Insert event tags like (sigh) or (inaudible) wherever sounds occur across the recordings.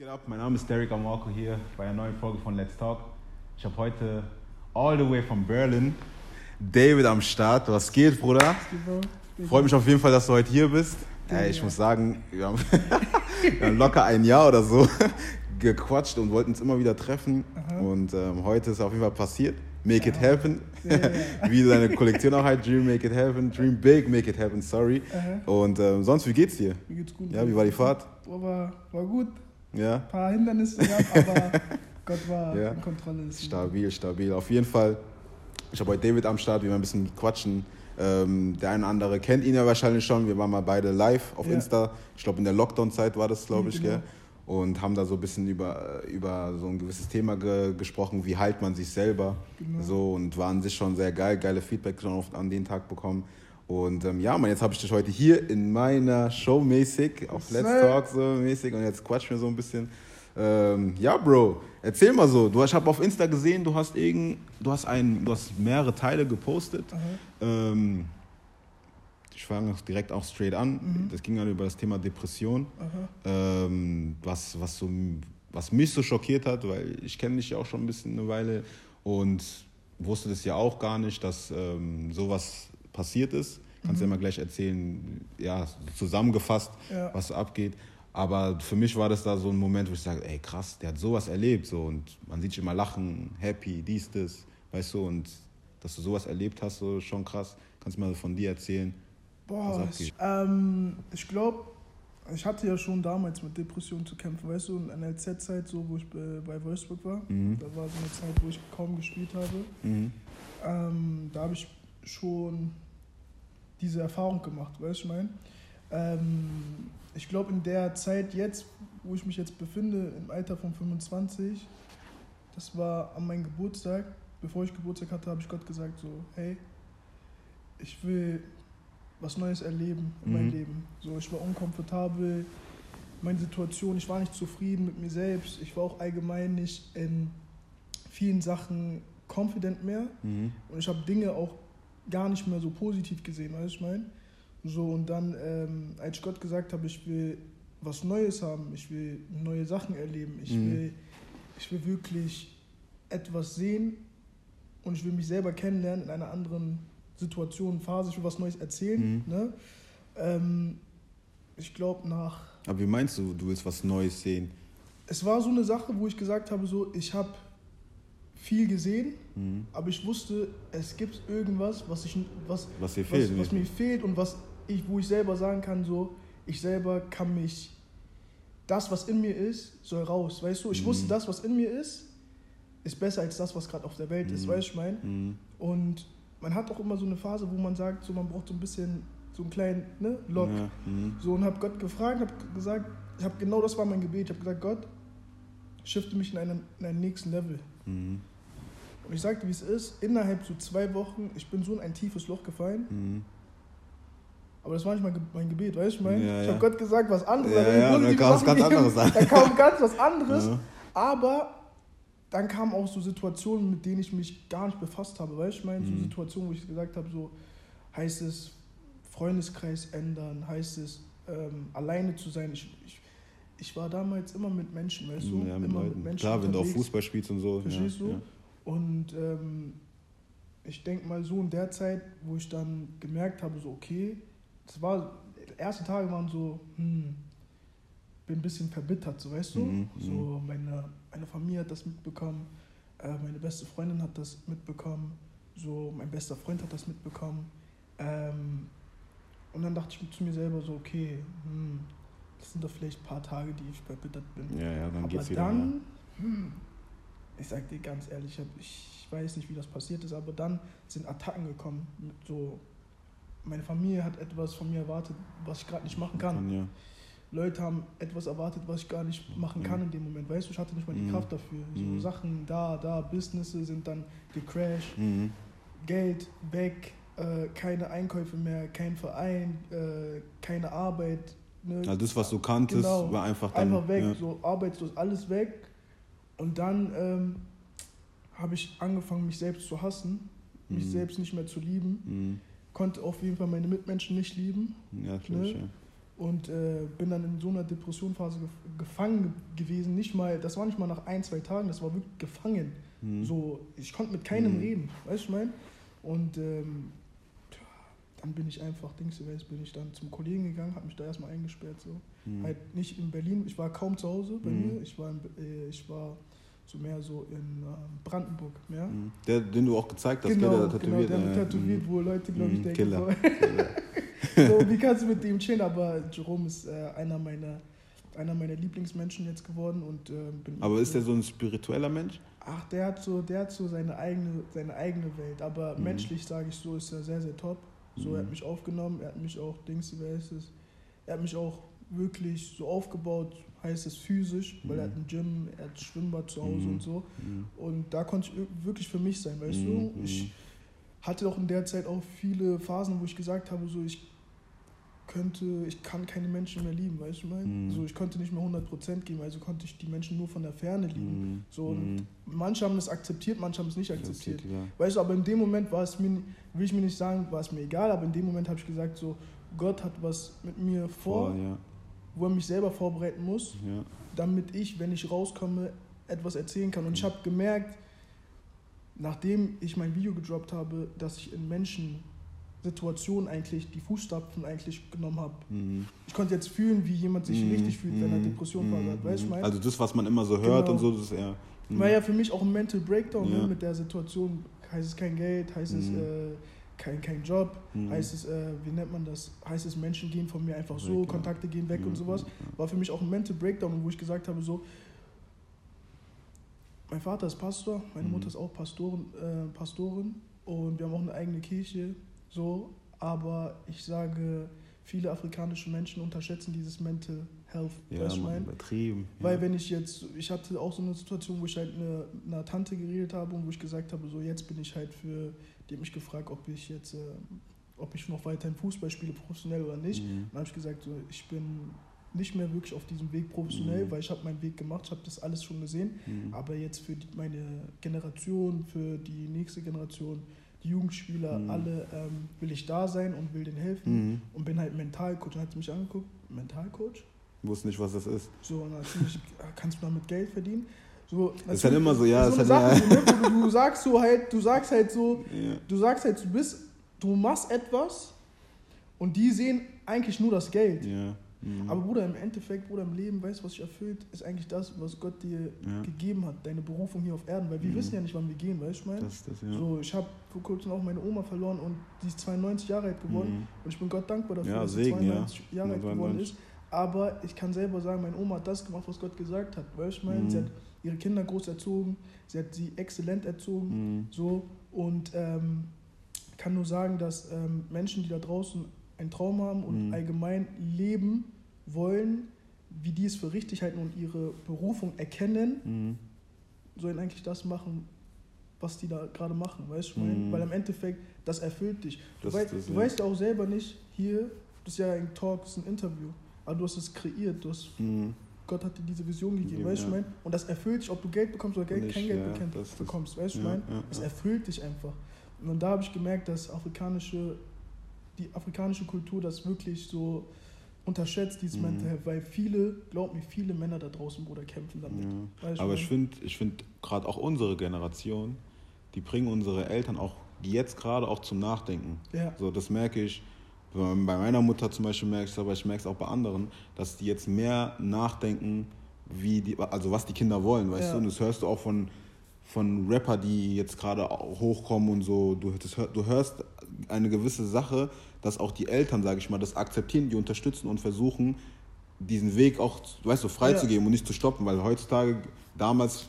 Geht ab, mein Name ist Derek Amarco hier bei einer neuen Folge von Let's Talk. Ich habe heute all the way from Berlin David am Start. Was geht, Bruder? Freut mich auf jeden Fall, dass du heute hier bist. Ey, ich muss sagen, wir haben, (laughs) wir haben locker ein Jahr oder so (laughs) gequatscht und wollten uns immer wieder treffen. Und ähm, heute ist auf jeden Fall passiert. Make it happen. (laughs) wie deine Kollektion auch halt. Dream, make it happen. Dream big, make it happen, sorry. Und ähm, sonst, wie geht's dir? Mir geht's gut. Ja, wie war die Fahrt? War, war gut. Ja. Ein paar Hindernisse gehabt, aber (laughs) Gott war Ja. in Kontrolle. Stabil, stabil. Auf jeden Fall. Ich habe heute David am Start, wir werden ein bisschen quatschen. Ähm, der eine oder andere kennt ihn ja wahrscheinlich schon. Wir waren mal beide live auf Ja. Insta. Ich glaube, in der Lockdown-Zeit war das, glaube ich, Genau. Und haben da so ein bisschen über, über so ein gewisses Thema ge gesprochen, wie heilt man sich selber. Genau. So, und war an sich schon sehr geil, geile Feedback schon oft an den Tag bekommen. Und ähm, ja, man, jetzt habe ich dich heute hier in meiner Show mäßig, auf Let's. Talk so mäßig und jetzt quatsch mir so ein bisschen. Ähm, ja, Bro, erzähl mal so. Du, ich habe auf Insta gesehen, du hast irgend, du hast ein, du hast mehrere Teile gepostet. Aha. Ähm, ich fange direkt auch straight an. Mhm. Das ging dann über das Thema Depression. Aha. Ähm, was, was, so, was mich so schockiert hat, weil ich kenne dich ja auch schon ein bisschen eine Weile und wusste das ja auch gar nicht, dass ähm, sowas passiert ist. Kannst du ja mal gleich erzählen, ja, zusammengefasst, Ja. was abgeht. Aber für mich war das da so ein Moment, wo ich sage, ey krass, der hat sowas erlebt. So, und man sieht dich immer lachen, happy, dies, das, weißt du, und dass du sowas erlebt hast, so schon krass. Kannst du mal von dir erzählen? Boah, Was ich, ähm, ich glaube, ich hatte ja schon damals mit Depressionen zu kämpfen, weißt du, in einer NLZ-Zeit, so, wo ich bei, bei Wolfsburg war. Mhm. Da war so eine Zeit, wo ich kaum gespielt habe. Mhm. Ähm, da habe ich schon diese Erfahrung gemacht, weißt du, ich meine? Ähm, ich glaube, in der Zeit jetzt, wo ich mich jetzt befinde, im Alter von 25, das war an meinem Geburtstag, bevor ich Geburtstag hatte, habe ich Gott gesagt, so, hey, ich will was Neues erleben in meinem Mhm. Leben. So, ich war unkomfortabel, meine Situation, ich war nicht zufrieden mit mir selbst, ich war auch allgemein nicht in vielen Sachen confident mehr. Mhm. Und ich habe Dinge auch gar nicht mehr so positiv gesehen, weißt du, ich meine? So, und dann, ähm, als ich Gott gesagt habe, ich will was Neues haben, ich will neue Sachen erleben, ich, Mhm. will, ich will wirklich etwas sehen und ich will mich selber kennenlernen in einer anderen Situation, Phase, ich will was Neues erzählen. Mhm. Ne? Ähm, ich glaube, nach Aber wie meinst du, du willst was Neues sehen? es war so eine Sache, wo ich gesagt habe, so, ich habe viel gesehen, Mhm. aber ich wusste, es gibt irgendwas, was, ich, was, Was was, fehlt? was mir fehlt und was ich, wo ich selber sagen kann, so, ich selber kann mich, das, was in mir ist, soll raus, weißt du? Ich Mhm. wusste, das, was in mir ist, ist besser als das, was gerade auf der Welt ist, Mhm. weißt du, ich meine? Mhm. Und man hat auch immer so eine Phase, wo man sagt, so, man braucht so ein bisschen, so einen kleinen, ne, Lock. Ja. Mhm. So, und habe Gott gefragt, habe gesagt, ich habe genau das war mein Gebet. Ich habe gesagt, Gott, shifte mich in einen, in einen nächsten Level. Mhm. Und ich sagte, wie es ist, innerhalb so zwei Wochen, ich bin so in ein tiefes Loch gefallen, Mhm. aber das war nicht mein, Ge- mein Gebet, weißt du, ich meine? Ja, ich ja. habe Gott gesagt, was anderes. Ja, ja, dann kam was ganz anderes an. Da kam ganz was anderes, (laughs) aber dann kamen auch so Situationen, mit denen ich mich gar nicht befasst habe, weißt du, ich meine? So Mhm. Situationen, wo ich gesagt habe, so heißt es Freundeskreis ändern, heißt es ähm, alleine zu sein. Ich, ich, ich war damals immer mit Menschen, weißt du? Ja, mit immer Leuten. Klar, wenn du auch Fußball spielst und so. Verstehst ja, du? Ja. Und ähm, ich denke mal so in der Zeit, wo ich dann gemerkt habe, so okay, das war, die ersten Tage waren so, hm, bin ein bisschen verbittert, so weißt du? Mhm, so meine, meine Familie hat das mitbekommen, äh, meine beste Freundin hat das mitbekommen, so mein bester Freund hat das mitbekommen. Ähm, und dann dachte ich zu mir selber so, okay, hm, das sind doch vielleicht ein paar Tage, die ich verbittert bin. ja, ja, dann Aber geht's wieder. dann, hm, ich sag dir ganz ehrlich, ich, hab, ich weiß nicht, wie das passiert ist, aber dann sind Attacken gekommen. Mit so, meine Familie hat etwas von mir erwartet, was ich gerade nicht machen ja. kann. Kann, ja. Leute haben etwas erwartet, was ich gar nicht machen kann Mhm. in dem Moment. Weißt du, ich hatte nicht mal die Mhm. Kraft dafür. So Mhm. Sachen da, da, Businesses sind dann gecrashed, Mhm. Geld weg, äh, keine Einkäufe mehr, kein Verein, äh, keine Arbeit. Ne? Also das, was du kanntest, Genau. war einfach dann. einfach weg, Ja. so arbeitslos, alles weg. Und dann ähm, habe ich angefangen, mich selbst zu hassen, mich Mhm. selbst nicht mehr zu lieben, Mhm. konnte auf jeden Fall meine Mitmenschen nicht lieben. Ja, ich, Ne? ja. und äh, bin dann in so einer Depressionphase gef gefangen gewesen. Nicht mal, das war nicht mal nach ein, zwei Tagen, das war wirklich gefangen. Mhm. So, ich konnte mit keinem mhm. reden, weißt du, ich meine? Und ähm, dann bin ich einfach, Dings, bin ich dann zum Kollegen gegangen, habe mich da erstmal eingesperrt. So. Mhm. Halt nicht in Berlin, ich war kaum zu Hause bei mhm. mir, ich war, in, äh, ich war so mehr so in äh, Brandenburg. Mehr. Mhm. Der, den du auch gezeigt hast, genau, der tätowiert. Genau, der äh, tätowiert, wo Leute, glaube ich, mhm, denken, Killer. (laughs) (laughs) so, wie kannst du mit dem chillen? Aber Jerome ist äh, einer meiner einer meiner Lieblingsmenschen jetzt geworden und äh, bin Aber ist der so ein spiritueller Mensch? Ach, der hat so, der hat so seine eigene, seine eigene Welt. Aber mhm. menschlich sage ich so, ist er sehr, sehr top. So, mhm. er hat mhm. mich aufgenommen, er hat mich auch, Dings, wie heißt es, er hat mich auch wirklich so aufgebaut, heißt es physisch, weil er hat mhm. ein Gym, er hat Schwimmbad zu Hause mhm. und so. Und da konnte ich wirklich für mich sein, weißt du? Ich hatte auch in der Zeit auch viele Phasen, wo ich gesagt habe, so ich könnte, ich kann keine Menschen mehr lieben, weißt du mein? Mm. So, ich konnte nicht mehr 100% geben, also konnte ich die Menschen nur von der Ferne lieben. Mm. So, und mm. manche haben es akzeptiert, manche haben es nicht akzeptiert. Ja. Weißt du, aber in dem Moment war es mir, will ich mir nicht sagen, war es mir egal, aber in dem Moment habe ich gesagt, so, Gott hat was mit mir vor, vor ja. wo er mich selber vorbereiten muss, ja. damit ich, wenn ich rauskomme, etwas erzählen kann. Und ich habe gemerkt, nachdem ich mein Video gedroppt habe, dass ich in Menschen Situation eigentlich, die Fußstapfen eigentlich genommen habe. Mhm. Ich konnte jetzt fühlen, wie jemand sich mhm. richtig fühlt, wenn er mhm. Depression mhm. hat. Weißt du, mein? Also das, was man immer so hört genau. und so, das ist eher. Mhm. War ja für mich auch ein Mental Breakdown ne, ja. ne, mit der Situation. Heißt es kein Geld, heißt es mhm. äh, kein, kein Job, heißt es, äh, wie nennt man das, heißt es, Menschen gehen von mir einfach so, weg, Kontakte gehen weg und sowas. War für mich auch ein Mental Breakdown, wo ich gesagt habe, so, mein Vater ist Pastor, meine Mutter ist auch Pastorin, äh, Pastorin und wir haben auch eine eigene Kirche so, aber ich sage, viele afrikanische Menschen unterschätzen dieses Mental Health. Ja, weißt man, übertrieben. Weil ja. wenn ich jetzt, ich hatte auch so eine Situation, wo ich halt eine, einer Tante geredet habe und wo ich gesagt habe, so jetzt bin ich halt für, die hat mich gefragt, ob ich jetzt, äh, ob ich noch weiterhin Fußball spiele, professionell oder nicht. Mhm. Dann habe ich gesagt, so, ich bin nicht mehr wirklich auf diesem Weg professionell, mhm. weil ich habe meinen Weg gemacht, ich habe das alles schon gesehen. Mhm. Aber jetzt für die, meine Generation, für die nächste Generation, die Jugendspieler, mhm. alle ähm, will ich da sein und will denen helfen mhm. und bin halt Mentalcoach. Und hat sie mich angeguckt, Mentalcoach? Wusste nicht, was das ist. So, und natürlich kannst du damit Geld verdienen. So, das ist halt immer so, ja. So ist halt ja. du, du, sagst so halt, du sagst halt so, ja. du sagst halt, du bist, du machst etwas und die sehen eigentlich nur das Geld. Ja. Mhm. Aber Bruder, im Endeffekt, Bruder, im Leben, weißt du, was sich erfüllt, ist eigentlich das, was Gott dir ja. gegeben hat, deine Berufung hier auf Erden. Weil wir mhm. wissen ja nicht, wann wir gehen, weißt du, ich meine? Das, das, ja. So, ich habe vor kurzem auch meine Oma verloren und die ist 92 Jahre alt geworden. Mhm. Und ich bin Gott dankbar dafür, ja, dass sie 92 Jahre alt geworden ist. Aber ich kann selber sagen, meine Oma hat das gemacht, was Gott gesagt hat. Weißt du, ich meine? Sie mhm. hat ihre Kinder groß erzogen, sie hat sie exzellent erzogen. Mhm. So, und ähm, kann nur sagen, dass ähm, Menschen, die da draußen einen Traum haben und mhm. allgemein leben, wollen, wie die es für richtig halten und ihre Berufung erkennen, mhm. sollen eigentlich das machen, was die da gerade machen, weißt du? Mhm. Weil im Endeffekt, das erfüllt dich. Du, wei das, du ja. weißt ja auch selber nicht, hier, das ist ja ein Talk, das ist ein Interview, aber du hast es kreiert, du hast, mhm. Gott hat dir diese Vision gegeben, weißt du, ja. Und das erfüllt dich, ob du Geld bekommst oder Geld, nicht, kein Geld ja, bekommst, bekommst weißt du, ja, mein? Es erfüllt dich einfach. Und da habe ich gemerkt, dass afrikanische, die afrikanische Kultur das wirklich so unterschätzt, dieses mhm. Mental Health, weil viele, glaub mir, viele Männer da draußen, Bruder, kämpfen damit. Ja. Aber ich finde, ich find gerade auch unsere Generation, die bringen unsere Eltern auch jetzt gerade auch zum Nachdenken. Ja. So, das merke ich. Bei meiner Mutter zum Beispiel merke ich es, aber ich merke es auch bei anderen, dass die jetzt mehr nachdenken, wie die, also was die Kinder wollen, weißt ja. du? Und das hörst du auch von, von Rapper, die jetzt gerade hochkommen und so. Du, das, du hörst eine gewisse Sache, dass auch die Eltern, sage ich mal, das akzeptieren, die unterstützen und versuchen, diesen Weg auch, weißt du, freizugeben ja. und nicht zu stoppen, weil heutzutage, damals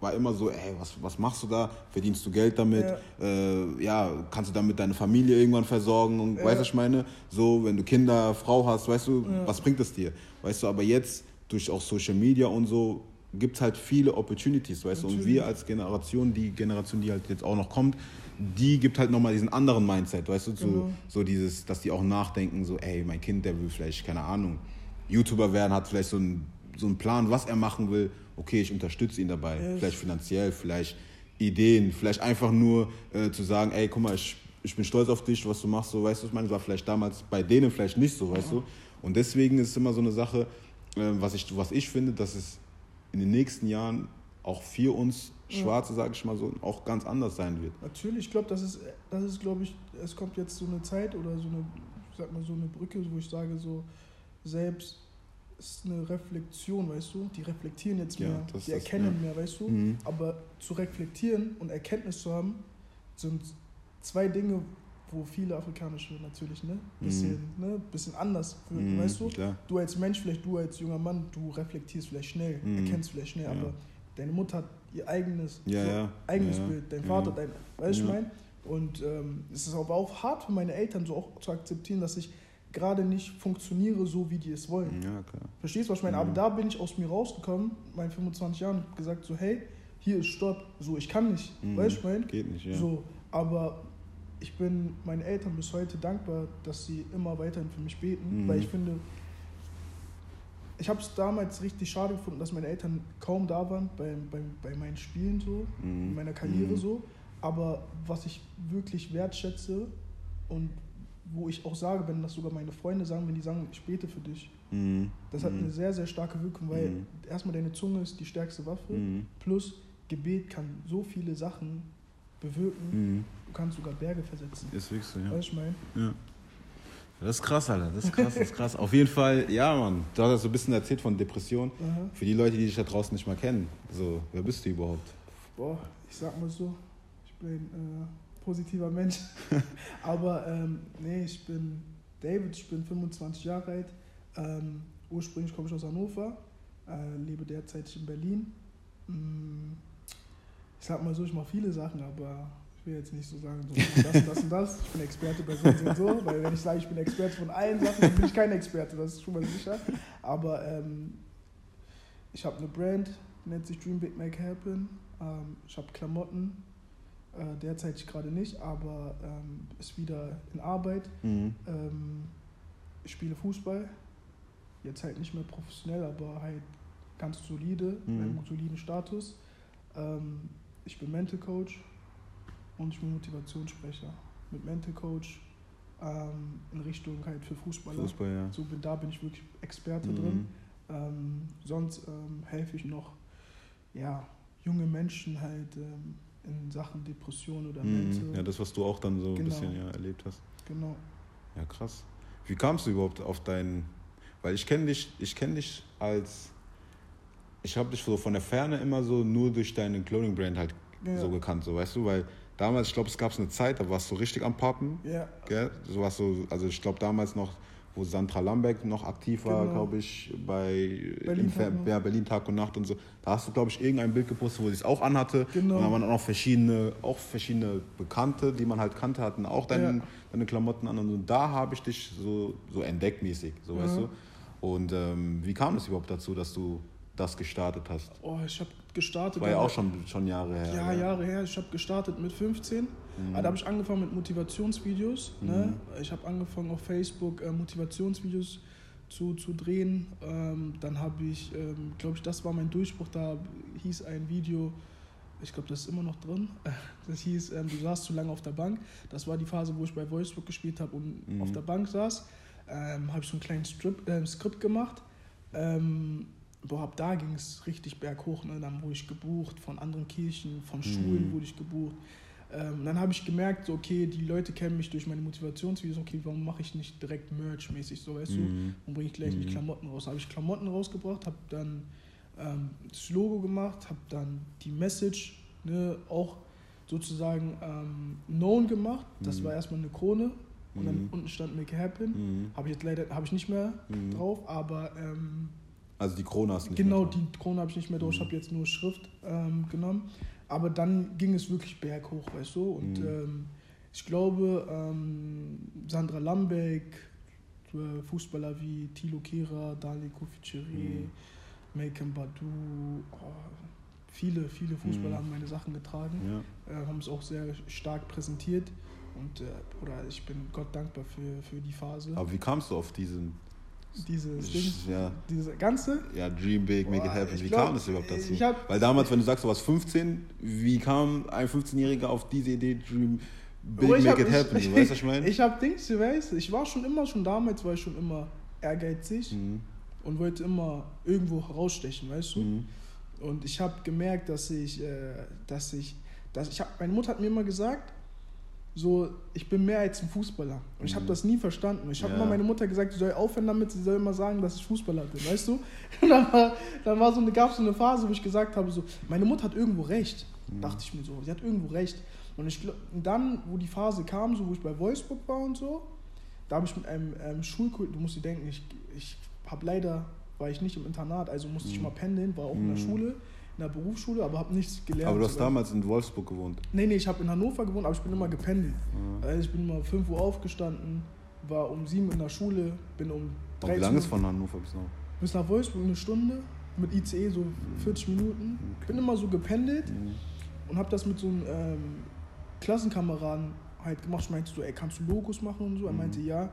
war immer so, ey, was, was machst du da? Verdienst du Geld damit? Ja, äh, ja kannst du damit deine Familie irgendwann versorgen? Und ja. weißt du, was ich meine? So, wenn du Kinder, Frau hast, weißt du, was bringt es dir? Weißt du, aber jetzt durch auch Social Media und so gibt es halt viele Opportunities, weißt Natürlich. du? Und wir als Generation, die Generation, die halt jetzt auch noch kommt, die gibt halt nochmal diesen anderen Mindset, weißt du, so, genau. so dieses, dass die auch nachdenken, so, ey, mein Kind, der will vielleicht, keine Ahnung, YouTuber werden, hat vielleicht so einen, so einen Plan, was er machen will. Okay, ich unterstütze ihn dabei, ja. vielleicht finanziell, vielleicht Ideen, vielleicht einfach nur äh, zu sagen, ey, guck mal, ich, ich bin stolz auf dich, was du machst, so, weißt du, ich meine, war vielleicht damals bei denen vielleicht nicht so, weißt ja. du. Und deswegen ist es immer so eine Sache, äh, was, ich, was ich finde, dass es in den nächsten Jahren auch für uns Schwarze, sage ich mal so, auch ganz anders sein wird. Natürlich, ich glaube, das ist, das ist, glaube ich, es kommt jetzt so eine Zeit oder so eine, ich sag mal so eine Brücke, wo ich sage, so selbst ist eine Reflexion, weißt du? Die reflektieren jetzt Ja, mehr, das die ist- erkennen ja. mehr, weißt du? Mhm. Aber zu reflektieren und Erkenntnis zu haben, sind zwei Dinge, wo viele afrikanische natürlich, ne? Bisschen, ne? Bisschen anders wirken, Mhm, weißt du? Klar. Du als Mensch, vielleicht du als junger Mann, du reflektierst vielleicht schnell, Mhm. erkennst vielleicht schnell, Ja. aber deine Mutter hat ihr eigenes, Ja, so, ja. eigenes Ja. Bild, dein. Vater, dein, weißt du, ich mein? Und ähm, es ist aber auch hart für meine Eltern so auch zu akzeptieren, dass ich gerade nicht funktioniere so, wie die es wollen. Ja, klar. Verstehst du, was ich meine? Mhm. Aber da bin ich aus mir rausgekommen, meinen 25 Jahren, und gesagt so, hey, hier ist Stopp, so, ich kann nicht, Mhm. weißt du, ich mein? Geht nicht, ja. So, aber ich bin meinen Eltern bis heute dankbar, dass sie immer weiterhin für mich beten, Mhm. weil ich finde, ich habe es damals richtig schade gefunden, dass meine Eltern kaum da waren bei, bei, bei meinen Spielen so, in Mhm. meiner Karriere Mhm. so. Aber was ich wirklich wertschätze und wo ich auch sage, wenn das sogar meine Freunde sagen, wenn die sagen, ich bete für dich, Mhm. das hat Mhm. eine sehr, sehr starke Wirkung, weil Mhm. erstmal deine Zunge ist die stärkste Waffe, Mhm. plus Gebet kann so viele Sachen bewirken, du kannst sogar Berge versetzen. Ist wirklich so, ja. Weißt du, ich meine? Ja. Das ist krass, Alter. Das ist krass, das ist krass. Auf jeden Fall, ja, Mann. Du hast so ein bisschen erzählt von Depression. Aha. Für die Leute, die dich da draußen nicht mal kennen. So, wer bist du überhaupt? Boah, ich sag mal so, ich bin äh, positiver Mensch. (laughs) Aber ähm, nee, ich bin David, ich bin 25 Jahre alt. Ähm, ursprünglich komme ich aus Hannover, äh, lebe derzeit in Berlin. Mm, Ich sag mal so, ich mache viele Sachen, aber will jetzt nicht so sagen, so das, das und das. Ich bin Experte bei so und so weil wenn ich sage, ich bin Experte von allen Sachen, dann bin ich kein Experte, das ist schon mal sicher. Aber ähm, ich habe eine Brand, nennt sich Dream Big Make Happen. Ähm, ich habe Klamotten, äh, derzeit gerade nicht, aber ähm, ist wieder in Arbeit. Mhm. Ähm, ich spiele Fußball, jetzt halt nicht mehr professionell, aber halt ganz solide, Mhm. mit einem soliden Status. Ähm, ich bin Mental Coach und ich bin Motivationssprecher. Mit Mental Coach ähm, in Richtung halt für Fußballer. Fußball, ja. So bin, da bin ich wirklich Experte Mhm. drin. Ähm, sonst ähm, helfe ich noch ja, junge Menschen halt ähm, in Sachen Depression oder Mhm. Mental. Ja, das, was du auch dann so ein Genau. bisschen ja, erlebt hast. genau. Ja, krass. Wie kamst du überhaupt auf deinen. Weil ich kenne dich, ich kenne dich als. Ich habe dich so von der Ferne immer so nur durch deine Clothing Brand halt Ja. so gekannt, so weißt du, weil damals, ich glaube, es gab eine Zeit, da warst du richtig am Pappen, Ja, gell? So warst du, also ich glaube damals noch, wo Sandra Lambeck noch aktiv war, Genau. glaube ich, bei Berlin Tag und Nacht. ja, Berlin Tag und Nacht und so. Da hast du, glaube ich, irgendein Bild gepostet, wo sie es auch anhatte. Genau. Und da waren auch verschiedene, auch verschiedene Bekannte, die man halt kannte, hatten auch deine, Ja. deine Klamotten an. Und da habe ich dich so, so entdecktmäßig, so Ja. weißt du. Und ähm, wie kam es überhaupt dazu, dass du das gestartet hast? oh, ich habe gestartet. War ja auch schon, schon Jahre her. Ja, gell? Jahre her. Ich habe gestartet mit 15. Mhm. Ah, Da habe ich angefangen mit Motivationsvideos. Ne? Ich habe angefangen auf Facebook äh, Motivationsvideos zu, zu drehen. Ähm, dann habe ich, ähm, glaube ich, das war mein Durchbruch. Da hieß ein Video, ich glaube, das ist immer noch drin. (laughs) Das hieß, ähm, du saßt zu lange auf der Bank. Das war die Phase, wo ich bei Voicebook gespielt habe und Mhm. auf der Bank saß. Ähm, habe ich so einen kleinen Strip, äh, Skript gemacht. Ähm, boah, ab da ging es richtig berghoch. Ne? Dann wurde ich gebucht von anderen Kirchen, von Schulen Mhm. wurde ich gebucht. Ähm, dann habe ich gemerkt, so, okay, die Leute kennen mich durch meine Motivationsvideos. Okay, warum mache ich nicht direkt Merch-mäßig, so weißt du? Mhm. Warum bringe ich gleich nicht Mhm. Klamotten raus? Habe ich Klamotten rausgebracht, habe dann ähm, das Logo gemacht, habe dann die Message ne, auch sozusagen ähm, known gemacht. Das Mhm. war erstmal eine Krone und dann Mhm. unten stand Make It Happen. Mhm. Habe ich jetzt leider habe ich nicht mehr Mhm. drauf, aber ähm, Also die Krone hast du nicht genau mehr die Krone habe ich nicht mehr drauf. Ich Mhm. habe jetzt nur Schrift ähm, genommen. Aber dann ging es wirklich berghoch, weißt du. Und Mhm. ähm, ich glaube, ähm, Sandra Lambeck, äh, Fußballer wie Thilo Kehrer, Dali Koficheri, Mhm. Malcolm Badu, oh, viele, viele Fußballer Mhm. haben meine Sachen getragen, Ja. äh, haben es auch sehr stark präsentiert. Und äh, oder ich bin Gott dankbar für, für die Phase. Aber wie kamst du auf diesen, Dieses Ding, ja, diese ganze, ja, Dream Big, Make Boah, It Happen, wie glaub, kam das überhaupt dazu? hab- Weil damals, wenn du sagst, du warst 15, wie kam ein 15-Jähriger auf diese Idee, Dream Big, Make hab- It Happen, ich- du (laughs) weißt, was ich meine? Ich habe Dings, du weißt, ich war schon immer, schon damals war ich schon immer ehrgeizig Mhm. und wollte immer irgendwo herausstechen, weißt du? Mhm. Und ich habe gemerkt, dass ich, äh, dass ich, dass ich hab, meine Mutter hat mir immer gesagt, so, ich bin mehr als ein Fußballer. Und ich habe das nie verstanden. Ich habe Mhm. Ja. immer meine Mutter gesagt, sie soll aufhören damit, sie soll immer sagen, dass ich Fußballer bin, weißt du? (laughs) Und dann war, dann war so eine, gab es so eine Phase, wo ich gesagt habe, so, meine Mutter hat irgendwo recht. Mhm. Dachte ich mir so, sie hat irgendwo recht. Und ich und dann, wo die Phase kam, so wo ich bei Wolfsburg war und so, da habe ich mit einem ähm, Schulkult, du musst dir denken, ich, ich habe leider, war ich nicht im Internat, also musste ich Mhm. mal pendeln, war auch in der Mhm. Schule, in der Berufsschule, aber habe nichts gelernt. Aber du hast so. damals in Wolfsburg gewohnt. Nee, nee, ich habe in Hannover gewohnt, aber ich bin immer gependelt. Mhm. Also ich bin immer 5 Uhr aufgestanden, war um 7 in der Schule, bin um Und 13 wie lange ist von Hannover bis noch? bis nach Wolfsburg eine Stunde, mit ICE so 40 Minuten. Okay. Bin immer so gependelt Mhm. und habe das mit so einem ähm, Klassenkameraden halt gemacht. Ich meinte so, ey, kannst du Logos machen und so? Er Mhm. meinte, ja.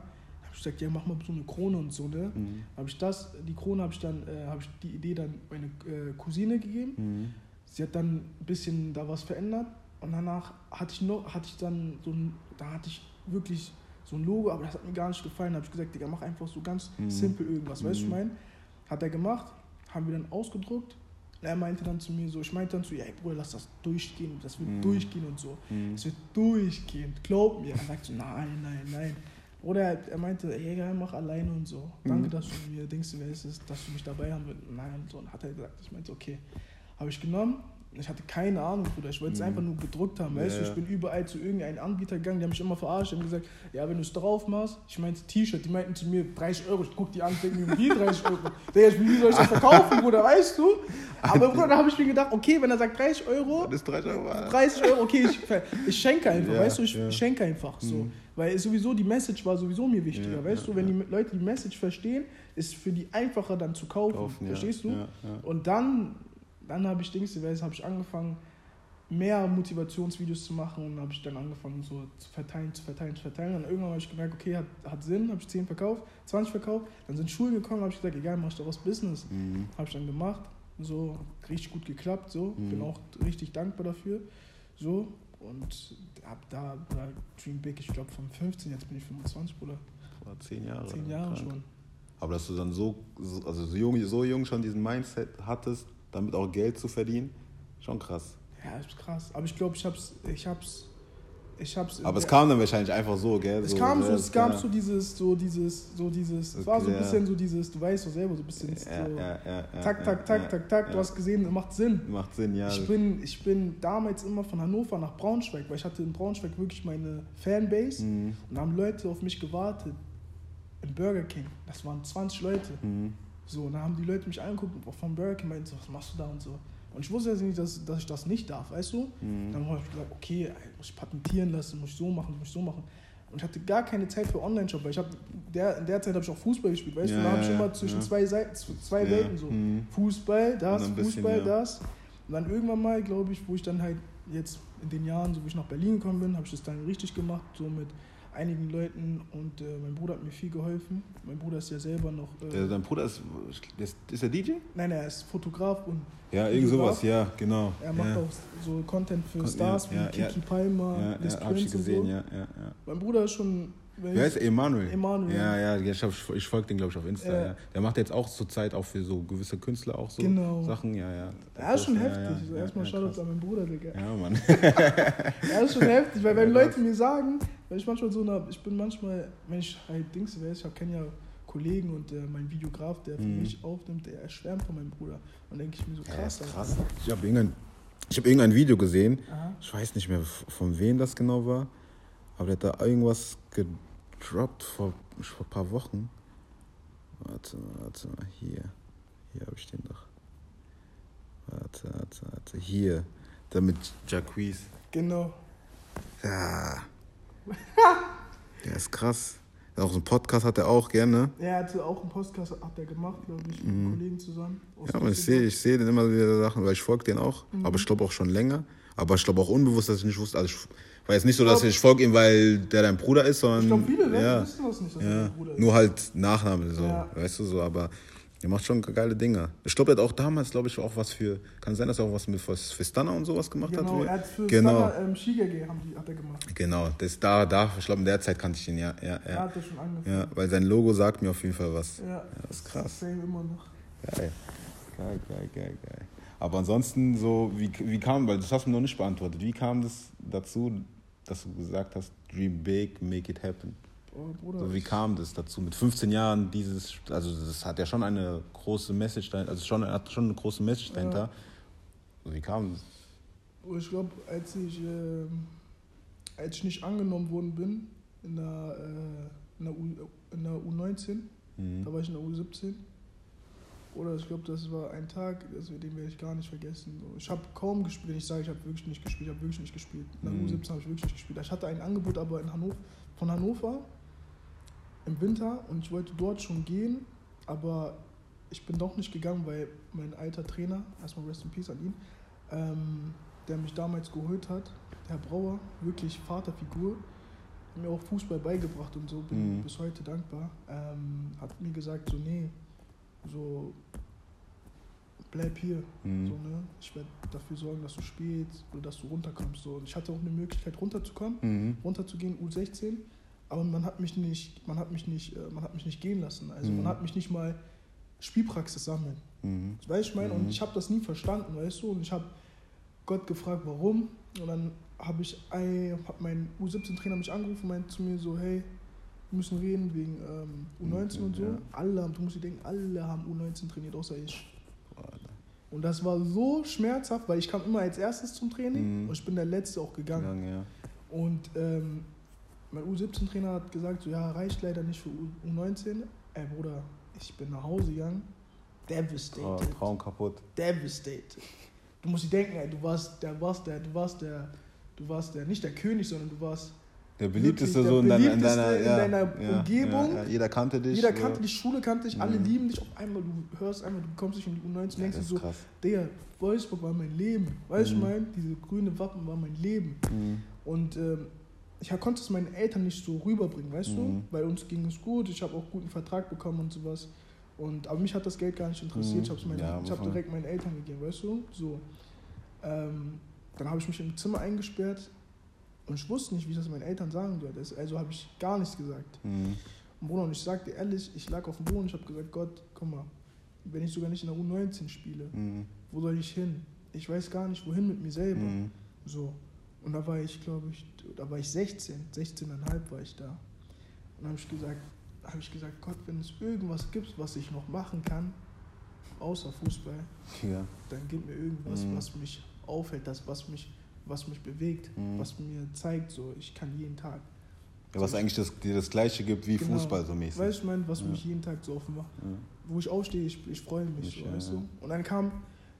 Ich gesagt, ja, mach mal so eine Krone und so, ne? Mhm. Habe ich das, die Krone habe ich dann, äh, habe ich die Idee dann meine äh, Cousine gegeben. Mhm. Sie hat dann ein bisschen da was verändert und danach hatte ich noch, hatte ich dann so ein, da hatte ich wirklich so ein Logo, aber das hat mir gar nicht gefallen. Da habe ich gesagt, Digga, mach einfach so ganz Mhm. simpel irgendwas, weißt du, Mhm. ich mein? Hat er gemacht, haben wir dann ausgedruckt. Er meinte dann zu mir so, ich meinte dann zu ihr, ey Bruder, lass das durchgehen, das wird Mhm. durchgehen und so. Mhm. Es wird durchgehen, glaub mir. Er sagt so, nein, nein, nein. Oder er, meinte, ey, egal, mach alleine und so. Danke, Mhm. dass du mir denkst, wer ist es, dass du mich dabei haben willst. Nein, und so. Und hat er gesagt, ich meinte, okay. Habe ich genommen. Ich hatte keine Ahnung, Bruder. Ich wollte es Mhm. einfach nur gedruckt haben, Ja, weißt du? ja. Ich bin überall zu irgendeinem Anbieter gegangen, die haben mich immer verarscht, die haben gesagt, ja, wenn du es drauf machst, ich meinte T-Shirt, die meinten zu mir 30 Euro, ich guck die an, denke mir, wie 30 Euro? Digga, ich- wie soll ich das verkaufen, Bruder, weißt du? Aber Bruder, da habe ich mir gedacht, okay, wenn er sagt 30 Euro, Das ist 30 Euro. 30 Euro, okay, ich, ich schenke einfach, Ja, weißt du, ich ja. schenke einfach so. Mhm. Weil sowieso die Message war sowieso mir wichtiger, weißt du, wenn die Leute die Message verstehen, ist für die einfacher dann zu kaufen, Kaufen, verstehst du? Und dann, dann habe ich Dings, weißt, habe ich angefangen, mehr Motivationsvideos zu machen und habe ich dann angefangen so zu verteilen, zu verteilen, zu verteilen. Und irgendwann habe ich gemerkt, okay, hat, hat Sinn, habe ich 10 verkauft, 20 verkauft, dann sind Schulen gekommen, habe ich gesagt, egal, mach ich daraus Business. Mhm. Habe ich dann gemacht. So, richtig gut geklappt. So, Mhm. bin auch richtig dankbar dafür. So, und ab da war Dream Big, ich glaube von 15, jetzt bin ich 25, Bruder. War zehn Jahre. 10 Jahre krank. schon. Aber dass du dann so, so- also so jung, so jung schon diesen Mindset hattest, damit auch Geld zu verdienen, schon krass. Ja, ist krass. Aber ich glaube, ich hab's, ich hab's, ich hab's. Aber es kam dann wahrscheinlich einfach so, gell? Es kam so, es gab ja. so dieses, so dieses, so dieses, es war so ein Okay, ja. bisschen so dieses, du weißt doch selber, so ein bisschen Ja, so, ja, ja, ja, tak, tak, tak, tak, tak, du hast gesehen, macht Sinn. Macht Sinn, ja. Ich bin, ich bin damals immer von Hannover nach Braunschweig, weil ich hatte in Braunschweig wirklich meine Fanbase Mhm. und da haben Leute auf mich gewartet. Im Burger King. Das waren 20 Leute. Mhm. So, und dann haben die Leute mich angeguckt vom Burger King meinten so, was machst du da und so. Und ich wusste jetzt nicht, dass, dass ich das nicht darf, weißt du? Mhm. Dann habe ich gesagt, okay, muss ich patentieren lassen, muss ich so machen, muss ich so machen. Und ich hatte gar keine Zeit für Online-Shop, weil ich habe der, in der Zeit habe ich auch Fußball gespielt, weißt Ja, du? Da habe ich ja, immer ja, zwischen ja. zwei Seiten, zwei Ja, Welten so. mhm. Fußball, das, bisschen, Fußball, ja. das. Und dann irgendwann mal, glaube ich, wo ich dann halt jetzt in den Jahren, so wie ich nach Berlin gekommen bin, habe ich das dann richtig gemacht, so mit einigen Leuten und äh, mein Bruder hat mir viel geholfen. Mein Bruder ist ja selber noch. Äh, Der, dein Bruder ist, ist, ist der DJ? nein, er ist Fotograf und Ja, irgend sowas, ja, genau. er macht ja. auch so Content für Kon- Stars ja, wie ja, Kiki Palmer, Ja, Les ja, hab ich gesehen, so. ja, ja, ja. Mein Bruder ist schon. Wer ist Emanuel? Emanuel. Ja, ja, ich, ich folge den, glaube ich, auf Insta. Ja. Ja. Der macht jetzt auch zur Zeit auch für so gewisse Künstler auch so Genau. Sachen, ja, ja. Er ist schon ja, heftig. Ja, ja, Erstmal ja, Shoutout an meinen Bruder, Digga. Ja, Mann. (laughs) Er ist schon heftig, weil wenn Ja, Leute mir sagen, weil ich manchmal so eine, ich bin manchmal, wenn ich halt Dings weiß, ich kenne ja Kollegen und äh, mein Videograf, der für Mhm. mich aufnimmt, der schwärmt von meinem Bruder. Und denke ich mir so Ja, krass. Alter. krass. Ich habe irgendein, ich hab irgendein Video gesehen, Aha. ich weiß nicht mehr von wem das genau war, aber der hat da irgendwas gedroppt vor, vor ein paar Wochen. Warte mal, warte mal, hier. Hier habe ich den doch. Warte, warte, warte. Hier. Der mit Jacquees. Genau. Ja. (laughs) Der ist krass. Auch so einen Podcast hat er auch gerne. Er hatte auch einen Podcast, hat er gemacht, glaube ich, mit Mhm. Kollegen zusammen. Ja, aber ich sehe ich seh den immer wieder Sachen, weil ich folge den auch. Mhm. Aber ich glaube auch schon länger. Aber ich glaube auch unbewusst, dass ich nicht wusste. Also ich war jetzt nicht so, dass ich folge ihm, weil der dein Bruder ist, sondern. Ich glaube, viele Leute ja, wissen das nicht, dass er ja, mein Bruder ist. Nur halt Nachname, so, Ja. weißt du so. Aber Der macht schon geile Dinge. Ich glaube, er hat auch damals, glaube ich, auch was für. Kann sein, dass er auch was mit für Stunner und sowas gemacht genau, hat? er hat für genau. Stunner ähm, Skigege haben die, hat er gemacht. Genau, das da, da, ich glaube, in der Zeit kannte ich ihn, ja. ja, ja. Er hat das schon angefangen. Ja, weil sein Logo sagt mir auf jeden Fall was. Ja, das ist krass. Same immer noch. Geil. Geil, geil, geil, geil. Aber ansonsten so, wie, wie kam, weil das hast du mir noch nicht beantwortet, wie kam das dazu, dass du gesagt hast, dream big, make it happen? Oh. So, wie kam das dazu? Mit 15 Jahren dieses, also das hat ja schon eine große Message dahinter, also schon, hat schon eine große Message dahinter. Ja. Wie kam das? Oh, Ich glaube, als ich, äh, als ich nicht angenommen worden bin in der, äh, in der, U, in der U19, Mhm. da war ich in der U17. Oder ich glaube, das war ein Tag, das, den werde ich gar nicht vergessen. Ich habe kaum gespielt, ich sage, ich habe wirklich nicht gespielt, ich habe wirklich nicht gespielt. In der Mhm. U17 habe ich wirklich nicht gespielt. Ich hatte ein Angebot aber in Hannover, von Hannover im Winter und ich wollte dort schon gehen, aber ich bin doch nicht gegangen, weil mein alter Trainer, erstmal Rest in Peace an ihn, ähm, der mich damals geholt hat, der Herr Brauer, wirklich Vaterfigur, hat mir auch Fußball beigebracht und so, bin Mhm. bis heute dankbar, ähm, hat mir gesagt, so nee, so bleib hier, Mhm. so, ne? ich werde dafür sorgen, dass du spielst oder dass du runterkommst. So. Und ich hatte auch eine Möglichkeit runterzukommen, Mhm. runterzugehen, U16, aber man hat mich nicht, man hat mich nicht, äh, man hat mich nicht gehen lassen. Also Mhm. man hat mich nicht mal Spielpraxis sammeln. Mhm. Weißt du, ich meine, Mhm. und ich habe das nie verstanden, weißt du, und ich habe Gott gefragt, warum, und dann habe ich, hat mein U17-Trainer mich angerufen und meinte zu mir so, hey, wir müssen reden wegen ähm, U19 und so. Ja. Alle, haben- du musst dir denken, alle haben U19 trainiert, außer ich. Und das war so schmerzhaft, weil ich kam immer als erstes zum Training Mhm. und ich bin der Letzte auch gegangen. Gegangen, ja. Und ähm, mein U17-Trainer hat gesagt, so, ja, reicht leider nicht für U U19. Ey, Bruder, ich bin nach Hause gegangen, devastated, Traum kaputt. devastated. Du musst dir denken, ey, du warst, der, warst der, du warst der, du warst der, nicht der König, sondern du warst, Der beliebteste Wirklich, so in deiner, in deiner, in deiner ja, Umgebung. Ja, ja. Jeder kannte dich. jeder kannte dich, Schule kannte dich, alle Mhm. lieben dich. Auf einmal, du hörst einmal, du kommst dich in die U19 und denkst so, krass. Digga, Wolfsburg war mein Leben. Weißt du, Mhm. ich mein, diese grüne Wappen war mein Leben. Mhm. Und ähm, ich konnte es meinen Eltern nicht so rüberbringen, weißt Mhm. du? Bei uns ging es gut, ich habe auch guten Vertrag bekommen und sowas. Und, aber mich hat das Geld gar nicht interessiert. Mhm. Ich habe es meinen- Ja, ich hab direkt meinen Eltern gegeben, weißt du? So. Ähm, dann habe ich mich im Zimmer eingesperrt und ich wusste nicht, wie ich das meinen Eltern sagen. Das- Also habe ich gar nichts gesagt. Mhm. Und Bruder, und ich sagte ehrlich, ich lag auf dem Boden und ich habe gesagt, Gott, guck mal, wenn ich sogar nicht in der U19 spiele, Mhm. wo soll ich hin? Ich weiß gar nicht, wohin mit mir selber. Mhm. So. Und da war ich, glaube ich, da war ich 16, 16,5 war ich da. Und dann habe ich gesagt, habe ich gesagt, Gott, wenn es irgendwas gibt, was ich noch machen kann, außer Fußball, Ja. dann gib mir irgendwas, Mhm. was mich aufhält, das, was mich, was mich bewegt, Mhm. was mir zeigt, so ich kann jeden Tag. Ja, was eigentlich das, dir das gleiche gibt wie Genau. Fußball so mäßig. Weißt du, ich meine, was Ja. mich jeden Tag so offen macht. Wo ich aufstehe, ich, ich freue mich, Ich, so, weißt du? Und dann kam,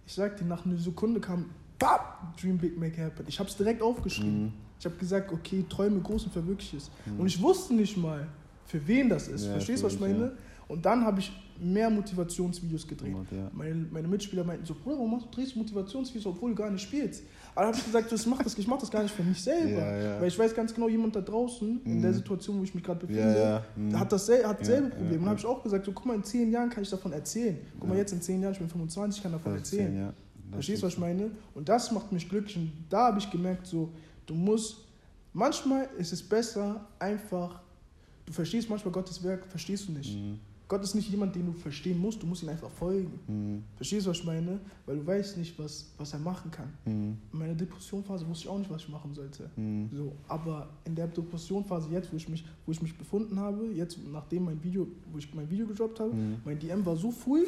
ich sag dir, nach einer Sekunde kam, bap, Dream Big Make Happen. Ich habe es direkt aufgeschrieben. Mhm. Ich habe gesagt, okay, träume groß und verwirkliche es. Mhm. Und ich wusste nicht mal, für wen das ist. Ja, Verstehst du, was ich ich, meine? Und dann habe ich mehr Motivationsvideos gedreht. Ja. Meine, meine Mitspieler meinten so, Bruder, warum machst du drehst du Motivationsvideos, obwohl du gar nicht spielst? Aber dann habe ich gesagt, so, das mach das, ich mache das gar nicht für mich selber. Ja, ja. Weil ich weiß ganz genau, jemand da draußen, in Mhm. der Situation, wo ich mich gerade befinde, Ja, ja. Mhm. hat dasselbe, hat Ja, selbe ja, Problem. Und ja. dann habe ich auch gesagt, so, guck mal, in zehn Jahren kann ich davon erzählen. Guck mal, Ja. jetzt in zehn Jahren, ich bin 25, ich kann davon Das erzählen. Verstehst du, was ich meine? Und das macht mich glücklich. Und da habe ich gemerkt, so, du musst, manchmal ist es besser, einfach, du verstehst manchmal Gottes Werk, verstehst du nicht. Mhm. Gott ist nicht jemand, den du verstehen musst, du musst ihn einfach folgen. Mhm. Verstehst du, was ich meine? Weil du weißt nicht, was, was er machen kann. Mhm. In meiner Depressionphase wusste ich auch nicht, was ich machen sollte. Mhm. So, aber in der Depressionphase jetzt, wo ich mich, wo ich mich befunden habe, jetzt nachdem mein Video, wo ich mein Video gedroppt habe, Mhm. mein DM war so früh,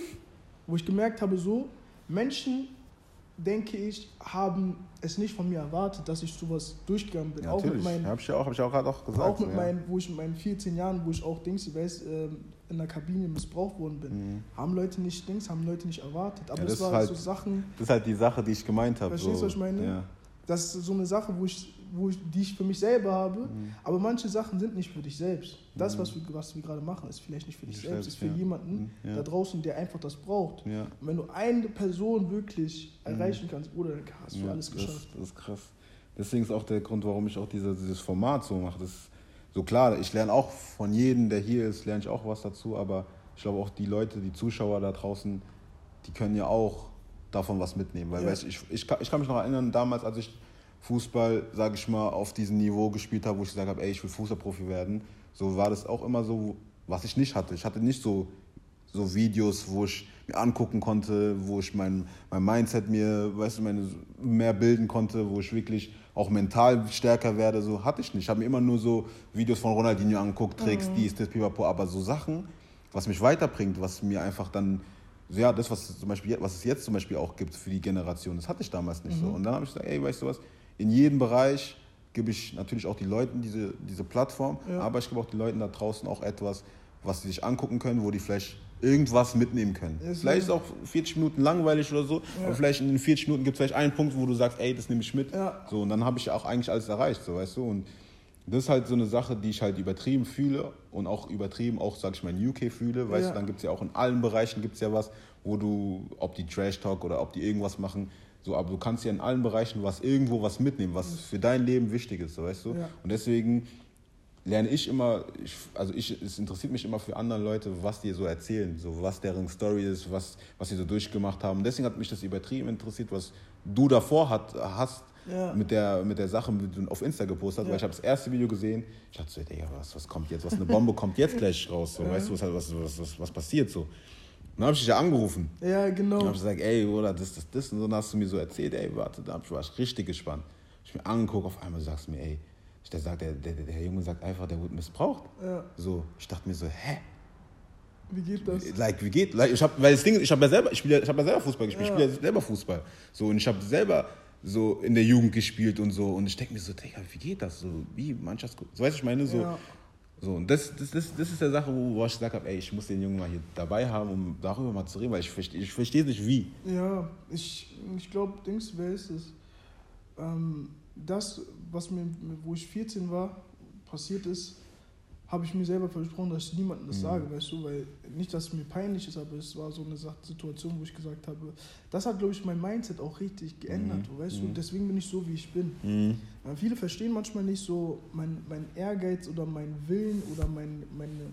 wo ich gemerkt habe, so Menschen, denke ich, haben es nicht von mir erwartet, dass ich sowas durchgegangen bin. Ja, auch mit natürlich. meinen, Habe ich ja auch, hab ich auch gerade auch gesagt. auch mit so, meinen, wo ich mit meinen 14 Jahren, wo ich auch Dings, ich weiß, ähm, in der Kabine missbraucht worden ja. bin, Mhm. haben Leute nicht Dings, haben Leute nicht erwartet. Aber Ja, das, das ist war halt- so Sachen, Das ist halt die Sache, die ich gemeint habe. Verstehst du, so. was ich meine? Ja. das ist so eine Sache, wo ich, wo ich, die ich für mich selber habe. Mhm. Aber manche Sachen sind nicht für dich selbst. Das, Mhm. was wir, was wir gerade machen, ist vielleicht nicht für dich Nicht selbst, ist für ja. jemanden Mhm, ja. da draußen, der einfach das braucht. Ja. Und wenn du eine Person wirklich Mhm. erreichen kannst, Bruder, dann hast du alles das, geschafft. das ist krass. Deswegen ist auch der Grund, warum ich auch diese, dieses Format so mache. Das ist so klar, ich lerne auch von jedem, der hier ist, lerne ich auch was dazu, aber ich glaube auch die Leute, die Zuschauer da draußen, die können ja auch davon was mitnehmen. Weil Ja. weißt, ich, ich, kann, ich kann mich noch erinnern, damals, als ich Fußball, sage ich mal, auf diesem Niveau gespielt habe, wo ich gesagt habe, ey, ich will Fußballprofi werden, so war das auch immer so, was ich nicht hatte. Ich hatte nicht so, so Videos, wo ich mir angucken konnte, wo ich mein, mein Mindset mir, weißt du, meine, mehr bilden konnte, wo ich wirklich auch mental stärker werde, so hatte ich nicht. Ich habe mir immer nur so Videos von Ronaldinho angeguckt, Tricks, dies, das, pipapo, aber so Sachen, was mich weiterbringt, was mir einfach dann, ja, das, was, zum Beispiel, was es jetzt zum Beispiel auch gibt für die Generation, das hatte ich damals nicht so. Und dann habe ich gesagt, ey, weißt du was, in jedem Bereich gebe ich natürlich auch den Leuten diese, diese Plattform, Ja. aber ich gebe auch den Leuten da draußen auch etwas, was sie sich angucken können, wo die vielleicht irgendwas mitnehmen können. Ja, so- vielleicht ist auch 40 Minuten langweilig oder so, Ja. aber vielleicht in den 40 Minuten gibt es vielleicht einen Punkt, wo du sagst, ey, das nehme ich mit. Ja. So, und dann habe ich auch eigentlich alles erreicht, so, weißt du. Und das ist halt so eine Sache, die ich halt übertrieben fühle und auch übertrieben auch, sag ich mal, in UK fühle. Weißt Ja. du, dann gibt es ja auch in allen Bereichen gibt's ja was, wo du, ob die Trash Talk oder ob die irgendwas machen, so, aber du kannst ja in allen Bereichen was irgendwo was mitnehmen, was für dein Leben wichtig ist, so, weißt du. Ja. Und deswegen lerne ich immer, ich, also ich, es interessiert mich immer für andere Leute, was die so erzählen, so was deren Story ist, was, was sie so durchgemacht haben. Deswegen hat mich das übertrieben interessiert, was du davor hat, hast Ja. mit, der, mit der Sache, die du auf Insta gepostet hast, Ja. weil ich habe das erste Video gesehen, ich dachte so, Digga, was, was kommt jetzt, was eine Bombe kommt jetzt gleich raus, so, weißt du, was, was, was, was, was passiert so. Dann habe ich dich ja angerufen. Ja, genau. Dann habe ich gesagt, ey, oder das, das, das. Und dann hast du mir so erzählt, ey, warte, da war ich richtig gespannt. Ich mir angeguckt, auf einmal sagst du mir, ey, der, sagt, der, der, der Junge sagt einfach, der wurde missbraucht. Ja. So, ich dachte mir so, hä? Wie geht das? Like, wie geht? Like, ich hab, weil das Ding, ich habe ja selber, ich spiele, ich habe ja selber Fußball gespielt, Ja. ich spiele ja selber Fußball. So und ich habe selber so in der Jugend gespielt und so und ich denke mir so, Digga, wie geht das so? Wie Mannschaftsgruppe? So, weißt du, ich meine so. Ja. So, und das, das, das, das ist der Sache, wo, wo ich gesagt habe, ey, ich muss den Jungen mal hier dabei haben, um darüber mal zu reden, weil ich verstehe ich verstehe nicht wie. Ja, ich, ich glaube, Dings, wer ist es? Ähm, das, was mir, wo ich 14 war, passiert ist, habe ich mir selber versprochen, dass ich niemandem das Mhm. sage, weißt du, weil nicht, dass es mir peinlich ist, aber es war so eine Situation, wo ich gesagt habe, das hat, glaube ich, mein Mindset auch richtig geändert, Mhm. weißt du, Mhm. deswegen bin ich so, wie ich bin. Mhm. Ja, viele verstehen manchmal nicht so mein, mein Ehrgeiz oder mein Willen oder mein, meine,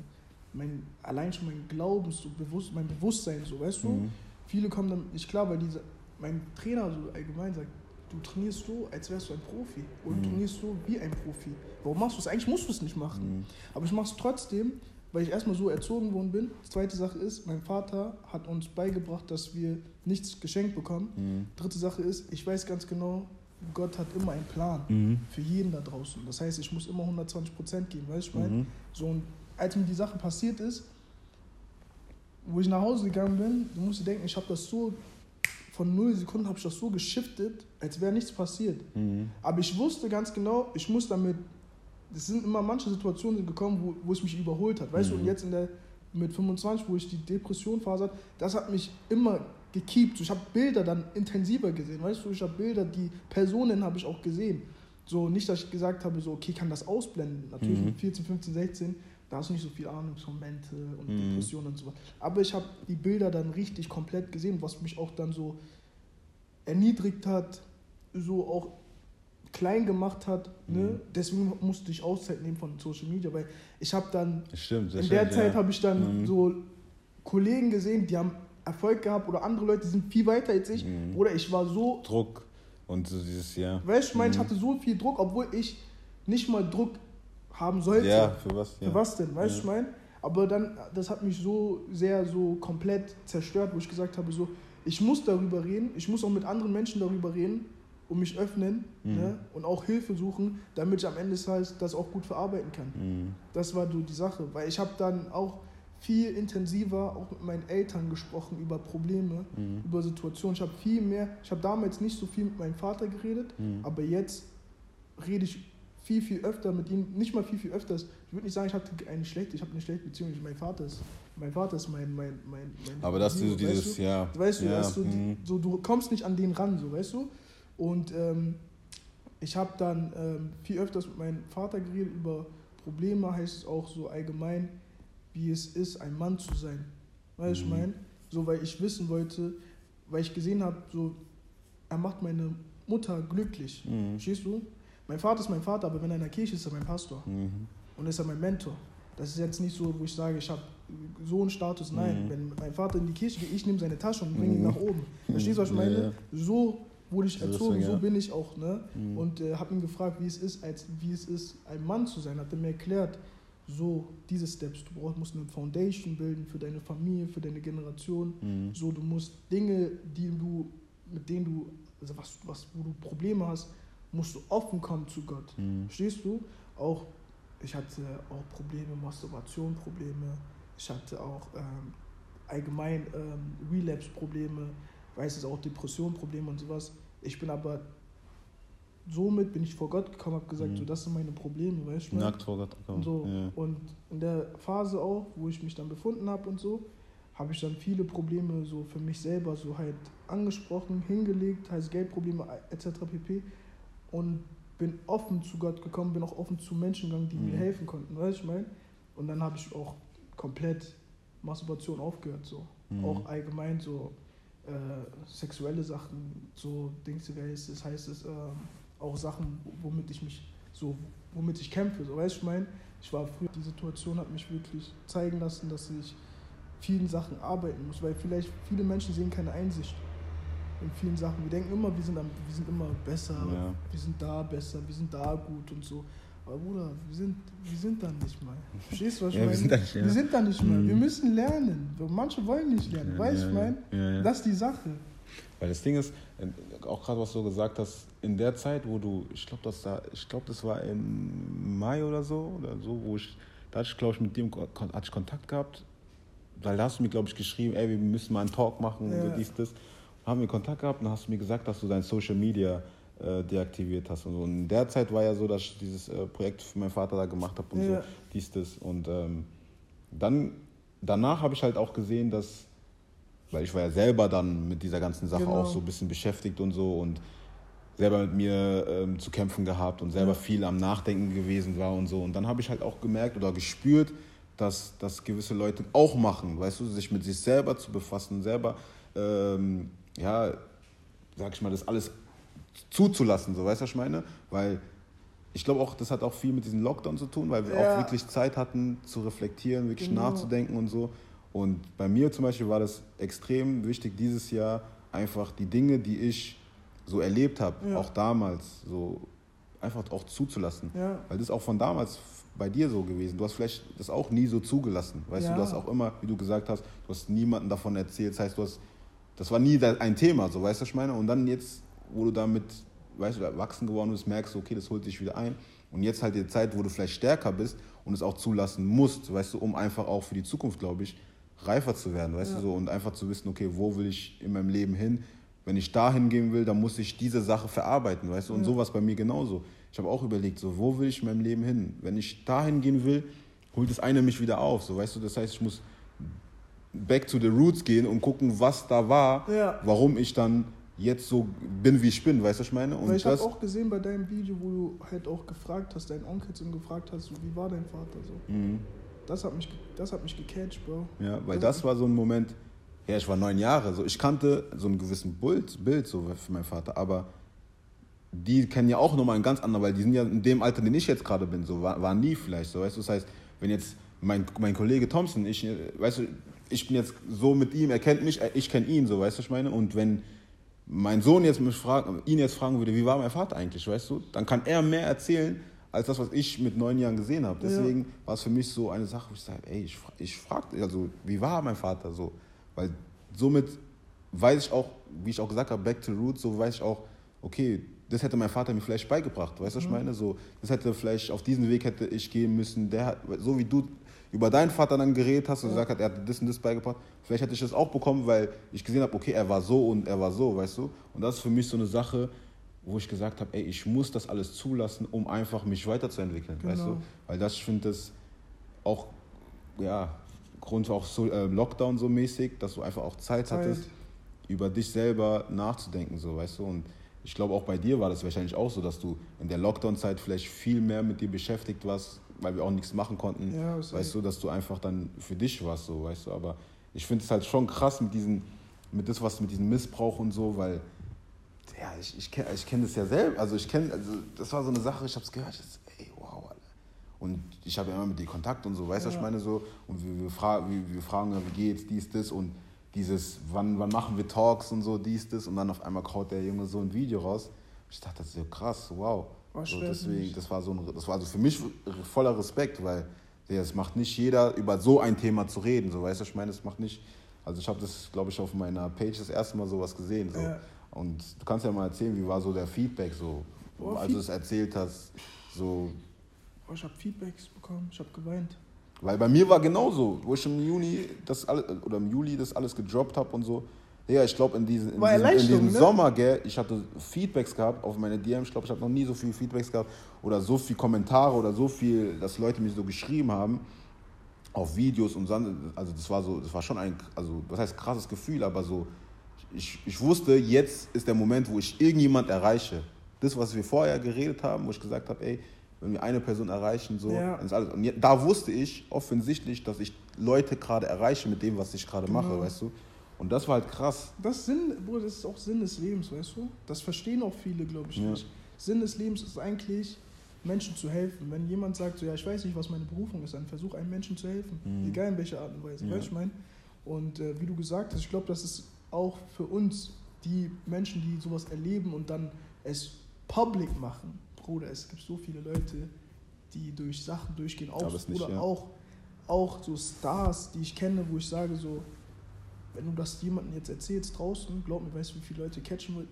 mein, allein schon mein Glauben, so bewusst, mein Bewusstsein, so, weißt du? Mhm. Viele kommen dann nicht klar, weil diese, mein Trainer so allgemein sagt, du trainierst so, als wärst du ein Profi. Oder du Mhm. trainierst so wie ein Profi. Warum machst du es? Eigentlich musst du es nicht machen. Mhm. Aber ich mache es trotzdem, weil ich erstmal so erzogen worden bin. Die zweite Sache ist, mein Vater hat uns beigebracht, dass wir nichts geschenkt bekommen. Mhm. Dritte Sache ist, ich weiß ganz genau, Gott hat immer einen Plan Mhm. für jeden da draußen. Das heißt, ich muss immer 120 Prozent geben, weißt du, ich meine? Mhm. So, und als mir die Sache passiert ist, wo ich nach Hause gegangen bin, du musst dir denken, ich habe das so, von null Sekunden habe ich das so geschiftet, als wäre nichts passiert. Mhm. Aber ich wusste ganz genau, ich muss damit, es sind immer manche Situationen gekommen, wo, wo es mich überholt hat, weißt du, Mhm. und jetzt in der, mit 25, wo ich die Depression-Phase hatte, das hat mich immer gekiept. Ich habe Bilder dann intensiver gesehen, weißt du, ich habe Bilder, die Personen habe ich auch gesehen. So, nicht, dass ich gesagt habe, so, okay, ich kann das ausblenden. Natürlich Mhm. mit 14, 15, 16, da hast du nicht so viel Ahnung von Mente und Mhm. Depressionen und so weiter. Aber ich habe die Bilder dann richtig komplett gesehen, was mich auch dann so erniedrigt hat, so auch klein gemacht hat. Ne? Mhm. Deswegen musste ich Auszeit nehmen von Social Media, weil ich habe dann, stimmt. In der stimmt, Zeit ja. habe ich dann Mhm. so Kollegen gesehen, die haben Erfolg gehabt oder andere Leute, die sind viel weiter als ich. Mhm. Oder ich war so, Druck und so dieses, ja. weißt du, ich meine, ich Mhm. hatte so viel Druck, obwohl ich nicht mal Druck haben sollte. Ja, für was? Ja. Für was denn, weißt du, Ja. ich meine? Aber dann, das hat mich so sehr so komplett zerstört, wo ich gesagt habe, so, ich muss darüber reden, ich muss auch mit anderen Menschen darüber reden und mich öffnen Mhm. ne? und auch Hilfe suchen, damit ich am Ende des Tages das auch gut verarbeiten kann. Mhm. Das war so die Sache, weil ich habe dann auch viel intensiver auch mit meinen Eltern gesprochen über Probleme, Mhm. über Situationen. Ich habe viel mehr, ich habe damals nicht so viel mit meinem Vater geredet, Mhm. aber jetzt rede ich viel, viel öfter mit ihm, nicht mal viel, viel öfter. Ich würde nicht sagen, ich hatte eine schlechte, ich habe eine schlechte Beziehung. Mein Vater ist, mein Vater ist mein, mein, mein, mein Aber dass du Hero, dieses, weißt du? ja. Weißt du, ja, dass du, die- mhm. so, du kommst nicht an den ran, so, weißt du? Und ähm, ich habe dann ähm, viel öfters mit meinem Vater geredet über Probleme, heißt es auch so allgemein, wie es ist, ein Mann zu sein. Weißt du, Mhm. ich meine? So, weil ich wissen wollte, weil ich gesehen habe, so, er macht meine Mutter glücklich. Mhm. Verstehst du? Mein Vater ist mein Vater, aber wenn er in der Kirche ist, ist er mein Pastor. Mhm. Und ist er mein Mentor. Das ist jetzt nicht so, wo ich sage, ich habe so einen Status. Nein, mhm. wenn mein Vater in die Kirche geht, ich nehme seine Tasche und bringe ihn mhm. nach oben. Verstehst du, was ich meine? Ja, ja. So wurde ich erzogen, so bin ich auch. Ne? Mhm. Und äh, habe ihn gefragt, wie es ist, als wie es ist, ein Mann zu sein. Hat er mir erklärt, so diese Steps. Du brauchst, musst eine Foundation bilden für deine Familie, für deine Generation. Mhm. So, du musst Dinge, die du, mit denen du, also was, was, wo du Probleme hast, musst du offen kommen zu Gott. Mhm. Verstehst du? Auch ich hatte auch Probleme, Masturbation-Probleme. Ich hatte auch ähm, allgemein ähm, Relapse-Probleme, weiß es auch Depression-Probleme und sowas. Ich bin aber somit bin ich vor Gott gekommen, habe gesagt, mhm. so das sind meine Probleme, weißt du? Nackt vor Gott gekommen. Und, so. Ja. und in der Phase auch, wo ich mich dann befunden habe und so, habe ich dann viele Probleme so für mich selber so halt angesprochen, hingelegt, heißt Geldprobleme etc. pp. Und bin offen zu Gott gekommen, bin auch offen zu Menschen gegangen, die mhm. mir helfen konnten, weißt du, ich meine? Und dann habe ich auch komplett Masturbation aufgehört, so. Mhm. Auch allgemein so äh, sexuelle Sachen, so Dings, wie heißt es, äh, auch Sachen, womit ich mich so, womit ich kämpfe, so, weißt du, ich meine? Ich war früher, die Situation hat mich wirklich zeigen lassen, dass ich vielen Sachen arbeiten muss, weil vielleicht viele Menschen sehen keine Einsicht in vielen Sachen. Wir denken immer, wir sind, wir sind immer besser, ja. wir sind da besser, wir sind da gut und so. Aber Bruder, wir sind, wir sind da nicht mal. Verstehst du, was ich ja, meine? Wir sind da nicht, ja. wir sind da nicht mal. Mhm. Wir müssen lernen. Manche wollen nicht lernen. Ja, weißt du, ja, ich meine? Das ist die Sache. Weil das Ding ist, auch gerade was du gesagt hast, in der Zeit, wo du, ich glaube, das, da, glaub, das war im Mai oder so, oder so, wo ich, da hatte ich, glaube ich, mit dir hatte ich Kontakt gehabt, weil da hast du mir, glaube ich, geschrieben, ey, wir müssen mal einen Talk machen, ja. so dies, das haben wir Kontakt gehabt und hast du mir gesagt, dass du dein Social Media äh, deaktiviert hast. Und, so. und in der Zeit war ja so, dass ich dieses äh, Projekt für meinen Vater da gemacht habe und ja. so, dies, das. Und ähm, dann, danach habe ich halt auch gesehen, dass, weil ich war ja selber dann mit dieser ganzen Sache genau. auch so ein bisschen beschäftigt und so und selber mit mir ähm, zu kämpfen gehabt und selber ja. viel am Nachdenken gewesen war und so. Und dann habe ich halt auch gemerkt oder gespürt, dass das gewisse Leute auch machen, weißt du, sich mit sich selber zu befassen, selber ähm, ja, sag ich mal, das alles zuzulassen, so weißt du, was ich meine? Weil ich glaube auch, das hat auch viel mit diesem Lockdown zu tun, weil wir ja. auch wirklich Zeit hatten zu reflektieren, wirklich genau. nachzudenken und so. Und bei mir zum Beispiel war das extrem wichtig dieses Jahr, einfach die Dinge, die ich so erlebt habe, ja. auch damals, so einfach auch zuzulassen. Ja. Weil das ist auch von damals bei dir so gewesen. Du hast vielleicht das auch nie so zugelassen. Weißt du, du hast auch immer, wie du gesagt hast, du hast niemandem davon erzählt. Das heißt, du hast das war nie ein Thema, so weißt du, was ich meine? Und dann jetzt, wo du damit, weißt du, erwachsen geworden bist, merkst du, okay, das holt dich wieder ein. Und jetzt halt die Zeit, wo du vielleicht stärker bist und es auch zulassen musst, weißt du, um einfach auch für die Zukunft, glaube ich, reifer zu werden, weißt ja. du, so und einfach zu wissen, okay, wo will ich in meinem Leben hin? Wenn ich dahin gehen will, dann muss ich diese Sache verarbeiten, weißt du, und ja. sowas bei mir genauso. Ich habe auch überlegt, so, wo will ich in meinem Leben hin? Wenn ich dahin gehen will, holt das eine mich wieder auf, so, weißt du, das heißt, ich muss back to the roots gehen und gucken, was da war, ja. warum ich dann jetzt so bin, wie ich bin, weißt du, was ich meine? Und Weil ich habe auch gesehen bei deinem Video, wo du halt auch gefragt hast, deinen Onkel und gefragt hast, wie war dein Vater so. Mhm. Das hat mich, das hat mich gecatcht, Bro. Ja, weil das, das war so ein Moment, ja, ich war neun Jahre, so, ich kannte so einen gewissen Bild, Bild so für meinen Vater, aber die kennen ja auch nochmal einen ganz anderen, weil die sind ja in dem Alter, den ich jetzt gerade bin, so, waren war nie vielleicht, so, weißt du, das heißt, wenn jetzt mein, mein Kollege Thompson, ich, weißt du, ich bin jetzt so mit ihm, er kennt mich, ich kenne ihn, so, weißt du, was ich meine? Und wenn mein Sohn jetzt mich fragen, ihn jetzt fragen würde, wie war mein Vater eigentlich, weißt du, dann kann er mehr erzählen, als das, was ich mit neun Jahren gesehen habe. Deswegen ja. war es für mich so eine Sache, wo ich sage, ey, ich, ich frage, also, wie war mein Vater so? Weil somit weiß ich auch, wie ich auch gesagt habe, back to roots, so weiß ich auch, okay, das hätte mein Vater mir vielleicht beigebracht, weißt du, was ich mhm. meine? So, das hätte vielleicht, auf diesen Weg hätte ich gehen müssen, der hat, so wie du über deinen Vater dann geredet hast und gesagt hast, er hat das und das beigebracht. Vielleicht hätte ich das auch bekommen, weil ich gesehen habe, okay, er war so und er war so, weißt du? Und das ist für mich so eine Sache, wo ich gesagt habe, ey, ich muss das alles zulassen, um einfach mich weiterzuentwickeln, genau. weißt du? Genau. Weil das, ich finde das auch, ja, Grund auch so äh, Lockdown so mäßig, dass du einfach auch Zeit, Zeit, hattest, über dich selber nachzudenken, so, weißt du? Und ich glaube, auch bei dir war das wahrscheinlich auch so, dass du in der Lockdown-Zeit vielleicht viel mehr mit dir beschäftigt warst, weil wir auch nichts machen konnten, ja, weißt du, dass du einfach dann für dich warst, so, weißt du, aber ich finde es halt schon krass mit diesen, mit das, was mit diesem Missbrauch und so, weil, ja, ich, ich kenne ich kenn das ja selber, also ich kenne, also das war so eine Sache, ich habe es gehört, das, ey, wow, Alter. Und ich habe ja immer mit dir Kontakt und so, weißt du, ja. was ich meine? So, und wir, wir, fra wir, wir fragen, wie geht's, dies, das und dieses, wann, wann machen wir Talks und so, dies, das. Und dann auf einmal kaut der Junge so ein Video raus. Ich dachte, das ist ja krass, wow. So, deswegen, das war so ein, das war also für mich voller Respekt, weil es macht nicht jeder, über so ein Thema zu reden. So, weißt du, ich meine, es macht nicht. Also ich habe das, glaube ich, auf meiner Page das erste Mal sowas gesehen. So. Ja. Und du kannst ja mal erzählen, wie war so der Feedback so, oh, als du es erzählt hast. So. Oh, ich habe Feedbacks bekommen, ich habe geweint. Weil bei mir war genauso, wo ich im Juni das alles, oder im Juli das alles gedroppt habe und so. Ja, ich glaube in, diesen, in diesem, in diesem ne? Sommer, gell, ich hatte Feedbacks gehabt auf meine DMs. Ich glaube, ich habe noch nie so viele Feedbacks gehabt oder so viele Kommentare oder so viel, dass Leute mir so geschrieben haben auf Videos und dann, also das war so, das war schon ein, also was heißt krasses Gefühl, aber so, ich, ich wusste, jetzt ist der Moment, wo ich irgendjemand erreiche. Das, was wir vorher geredet haben, wo ich gesagt habe, ey, wenn wir eine Person erreichen, so, ja. ist alles. Und da wusste ich offensichtlich, dass ich Leute gerade erreiche mit dem, was ich gerade mache, weißt du? Und das war halt krass. Das, Sinn, Bruder, das ist auch Sinn des Lebens, weißt du? Das verstehen auch viele, glaube ich, ja. nicht. Sinn des Lebens ist eigentlich, Menschen zu helfen. Wenn jemand sagt, so, ja, ich weiß nicht, was meine Berufung ist, dann versuch einem Menschen zu helfen. Mhm. Egal in welcher Art und Weise, ja. weißt du, ich meine? Und äh, wie du gesagt hast, ich glaube, das ist auch für uns, die Menschen, die sowas erleben und dann es public machen, Bruder, es gibt so viele Leute, die durch Sachen durchgehen, auch, nicht, oder ja. auch, auch so Stars, die ich kenne, wo ich sage so, wenn du das jemandem jetzt erzählst draußen, glaub mir, weißt du, wie viele Leute catchen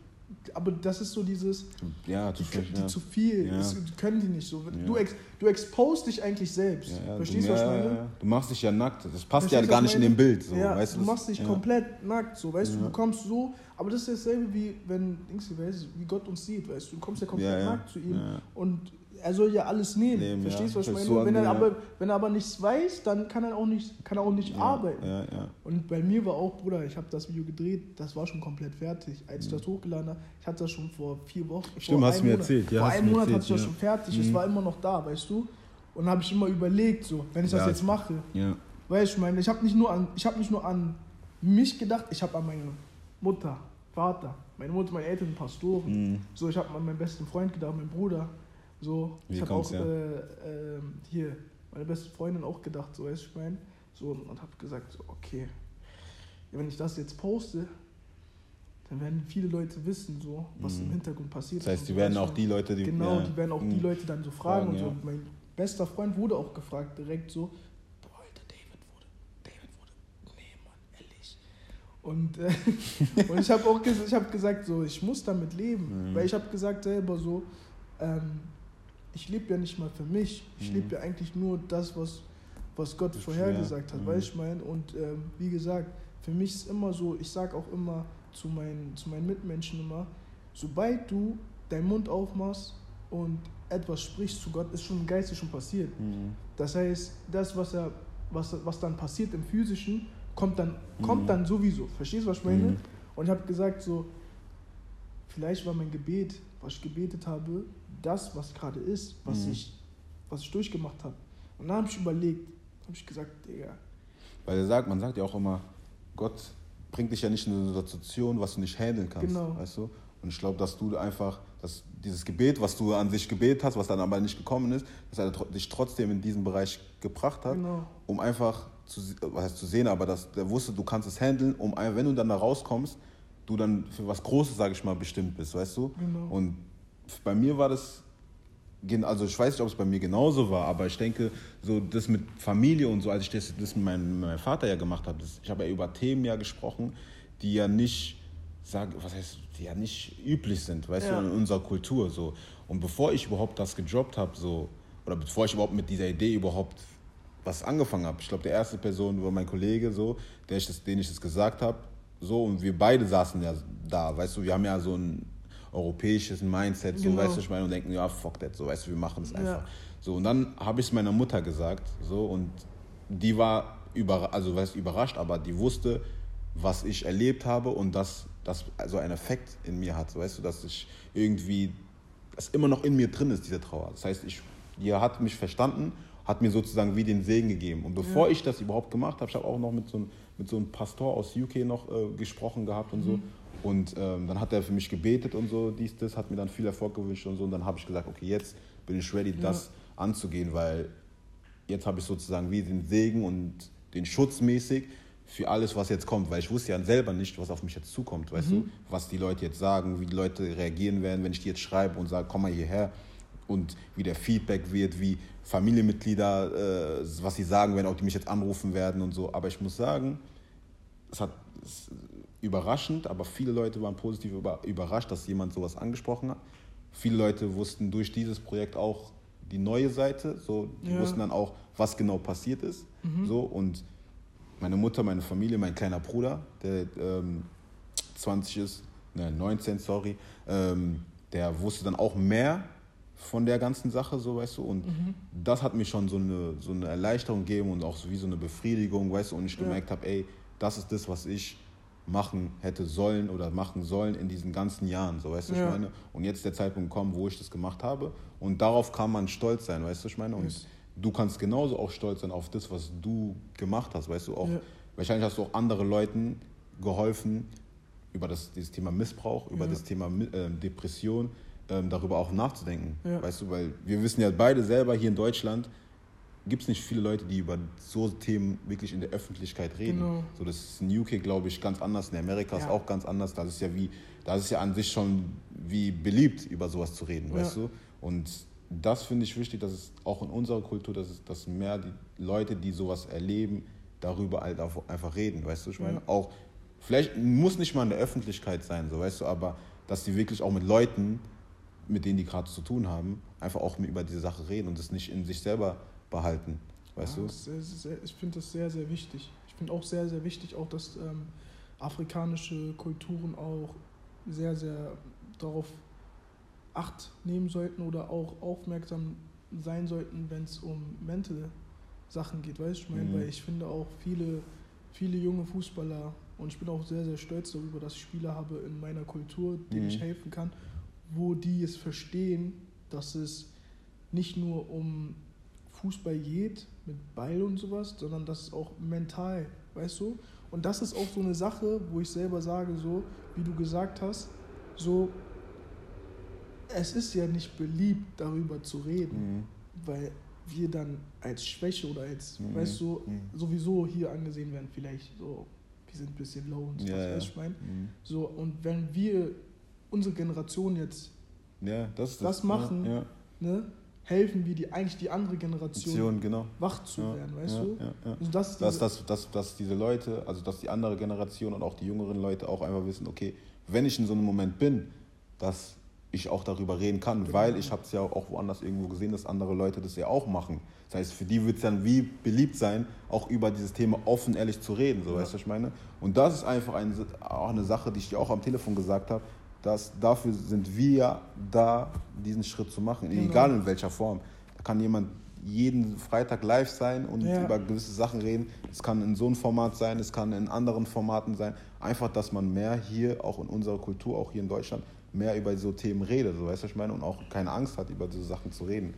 aber das ist so dieses, ja, die, die, ja. zu viel, ja. das können die nicht so. Du, ex, du expost dich eigentlich selbst. Verstehst du, was ich meine? Du machst dich ja nackt, das passt Verstehst ja gar nicht in dem Bild. So, ja, weißt du machst dich komplett nackt, so, weißt du, du kommst so, aber das ist dasselbe wie, wenn, wie Gott uns sieht, weißt du, du kommst ja komplett nackt zu ihm und er soll ja alles nehmen. nehmen Verstehst du, was ich meine? So wenn, er aber, wenn er aber nichts weiß, dann kann er auch nicht, kann er auch nicht arbeiten. Und bei mir war auch, Bruder, ich habe das Video gedreht, das war schon komplett fertig. Als ich mhm. das hochgeladen habe, ich hatte das schon vor vier Wochen. Stimmt, hast du mir erzählt. Ja, vor einem Monat erzählt, hatte ich das schon fertig, mhm. es war immer noch da, weißt du? Und habe ich immer überlegt, so, wenn ich das jetzt mache. Ja. Weißt du, ich meine, ich habe nicht, nur an, hab nicht nur an mich gedacht, ich habe an meine Mutter, Vater, meine Mutter, meine Eltern, Pastoren. Mhm. So, ich habe an meinen besten Freund gedacht, meinen Bruder. So, Wie ich habe auch ja? äh, äh, hier meine beste Freundin auch gedacht, so weißt du, ich meine, so und habe gesagt, so, okay, wenn ich das jetzt poste, dann werden viele Leute wissen, so, was mhm. im Hintergrund passiert. Das heißt, die werden auch die Leute, die genau, ja, die werden auch die mhm. Leute dann so fragen, fragen und so. Und mein bester Freund wurde auch gefragt direkt so, boah, Alter, David wurde, David wurde, nee, Mann, ehrlich. Und, äh, (laughs) und ich habe auch ich hab gesagt, so, ich muss damit leben, mhm. weil ich habe gesagt selber so, ähm, ich lebe ja nicht mal für mich. Ich mhm. lebe ja eigentlich nur das, was, was Gott das vorhergesagt hat, mhm. weißt du, mein? Und ähm, wie gesagt, für mich ist immer so, ich sage auch immer zu meinen, zu meinen Mitmenschen immer, sobald du deinen Mund aufmachst und etwas sprichst zu Gott, ist schon im Geiste schon passiert. Mhm. Das heißt, das, was, er, was, was dann passiert im Physischen, kommt dann, mhm. kommt dann sowieso. Verstehst du, was ich meine? Mhm. Und ich habe gesagt, so, vielleicht war mein Gebet, was ich gebetet habe, das, was gerade ist, was, mhm. ich, was ich durchgemacht habe. Und dann habe ich überlegt, habe ich gesagt, Digga. Weil er sagt, man sagt ja auch immer, Gott bringt dich ja nicht in eine Situation, was du nicht handeln kannst. Genau. Weißt du? Und ich glaube, dass du einfach, dass dieses Gebet, was du an sich gebetet hast, was dann aber nicht gekommen ist, dass er dich trotzdem in diesen Bereich gebracht hat, genau. um einfach zu, was heißt zu sehen, aber dass der wusste, du kannst es handeln, um wenn du dann da rauskommst, du dann für was Großes, sage ich mal, bestimmt bist, weißt du? Genau. Und bei mir war das, also ich weiß nicht, ob es bei mir genauso war, aber ich denke, so das mit Familie und so, als ich das, das mit, meinem, meinem Vater ja gemacht habe, das, ich habe ja über Themen ja gesprochen, die ja nicht, sag, was heißt, die ja nicht üblich sind, weißt ja. du, in unserer Kultur so. Und bevor ich überhaupt das gedroppt habe, so, oder bevor ich überhaupt mit dieser Idee überhaupt was angefangen habe, ich glaube, der erste Person war mein Kollege, so, der ich das, den ich das gesagt habe, so, und wir beide saßen ja da, weißt du, wir haben ja so ein europäisches Mindset, so genau. weißt du, ich meine, und denken, ja, fuck that, so weißt du, wir machen es einfach. Ja. So, und dann habe ich es meiner Mutter gesagt, so, und die war über, also weißt, überrascht, aber die wusste, was ich erlebt habe und dass das also einen Effekt in mir hat, weißt du, dass ich irgendwie, das immer noch in mir drin ist, diese Trauer. Das heißt, ich, die hat mich verstanden, hat mir sozusagen wie den Segen gegeben. Und bevor ja. ich das überhaupt gemacht habe, ich habe auch noch mit so, einem, mit so einem Pastor aus UK noch äh, gesprochen gehabt und mhm. so. Und ähm, dann hat er für mich gebetet und so, dies, das, hat mir dann viel Erfolg gewünscht und so. Und dann habe ich gesagt, okay, jetzt bin ich ready, das ja. anzugehen, weil jetzt habe ich sozusagen wie den Segen und den Schutz mäßig für alles, was jetzt kommt, weil ich wusste ja selber nicht, was auf mich jetzt zukommt, weißt mhm. du, was die Leute jetzt sagen, wie die Leute reagieren werden, wenn ich die jetzt schreibe und sage, komm mal hierher und wie der Feedback wird, wie Familienmitglieder, äh, was sie sagen werden, ob die mich jetzt anrufen werden und so. Aber ich muss sagen, es hat es überraschend, aber viele Leute waren positiv über, überrascht, dass jemand sowas angesprochen hat. Viele Leute wussten durch dieses Projekt auch die neue Seite, so die ja. wussten dann auch, was genau passiert ist, mhm. so und meine Mutter, meine Familie, mein kleiner Bruder, der ähm, 20 ist, ne, 19, sorry, ähm, der wusste dann auch mehr von der ganzen Sache, so weißt du. Und mhm. das hat mir schon so eine, so eine Erleichterung gegeben und auch so wie so eine Befriedigung, weißt du, und ich gemerkt ja. habe, ey, das ist das, was ich machen hätte sollen oder machen sollen in diesen ganzen Jahren, so weißt du, ja. ich meine. Und jetzt der Zeitpunkt kommt, wo ich das gemacht habe. Und darauf kann man stolz sein, weißt du, ich meine. Und yes du kannst genauso auch stolz sein auf das, was du gemacht hast, weißt du auch. Ja. Wahrscheinlich hast du auch anderen Leuten geholfen, über das, dieses Thema Missbrauch, über ja. das Thema äh, Depression, ähm, darüber auch nachzudenken. Weißt du, weil wir wissen ja beide selber hier in Deutschland, gibt es nicht viele Leute, die über so Themen wirklich in der Öffentlichkeit reden. Genau. So, das ist in UK, glaube ich, ganz anders. In Amerika ja. ist auch ganz anders. Das ist ja wie, das ist ja an sich schon wie beliebt, über sowas zu reden, weißt du? Und das finde ich wichtig, dass es auch in unserer Kultur, dass, es, dass mehr die Leute, die sowas erleben, darüber halt einfach reden, weißt du, ich meine, ja. auch, vielleicht muss nicht mal in der Öffentlichkeit sein, so, weißt du, aber dass die wirklich auch mit Leuten, mit denen die gerade zu tun haben, einfach auch über diese Sache reden und das nicht in sich selber behalten, weißt ja, du? Sehr, sehr, ich finde das sehr, sehr wichtig. Ich finde auch sehr, sehr wichtig, auch dass ähm, afrikanische Kulturen auch sehr, sehr darauf Acht nehmen sollten oder auch aufmerksam sein sollten, wenn es um Mental Sachen geht, weißt du, ich meine, mhm. weil ich finde auch viele, viele junge Fußballer und ich bin auch sehr, sehr stolz darüber, dass ich Spieler habe in meiner Kultur, denen mhm. ich helfen kann, wo die es verstehen, dass es nicht nur um Fußball geht, mit Ball und sowas, sondern dass es auch mental, weißt du? Und das ist auch so eine Sache, wo ich selber sage, so, wie du gesagt hast, so, es ist ja nicht beliebt, darüber zu reden, mhm. weil wir dann als Schwäche oder als, mhm. weißt du, mhm. sowieso hier angesehen werden, vielleicht so, wir sind ein bisschen low und so, ja, was ja. ich meine. Mhm. So, und wenn wir, unsere Generation jetzt ja, das, das, das machen, ja, ne, helfen wir die, eigentlich die andere Generation genau. wach zu werden, weißt du? Also das dass, dass, dass, dass diese Leute, also dass die andere Generation und auch die jüngeren Leute auch einfach wissen, okay, wenn ich in so einem Moment bin, dass ich auch darüber reden kann, weil ich habe es ja auch woanders irgendwo gesehen, dass andere Leute das ja auch machen. Das heißt, für die wird es dann wie beliebt sein, auch über dieses Thema offen, ehrlich zu reden, so ja. weißt du, was ich meine? Und das ist einfach ein, auch eine Sache, die ich dir auch am Telefon gesagt habe, dass dafür sind wir da, diesen Schritt zu machen, genau. egal in welcher Form. Da kann jemand jeden Freitag live sein und ja. über gewisse Sachen reden. Es kann in so einem Format sein, es kann in anderen Formaten sein. Einfach, dass man mehr hier, auch in unserer Kultur, auch hier in Deutschland, mehr über so Themen redet, so weißt du, ich meine, und auch keine Angst hat, über diese Sachen zu reden.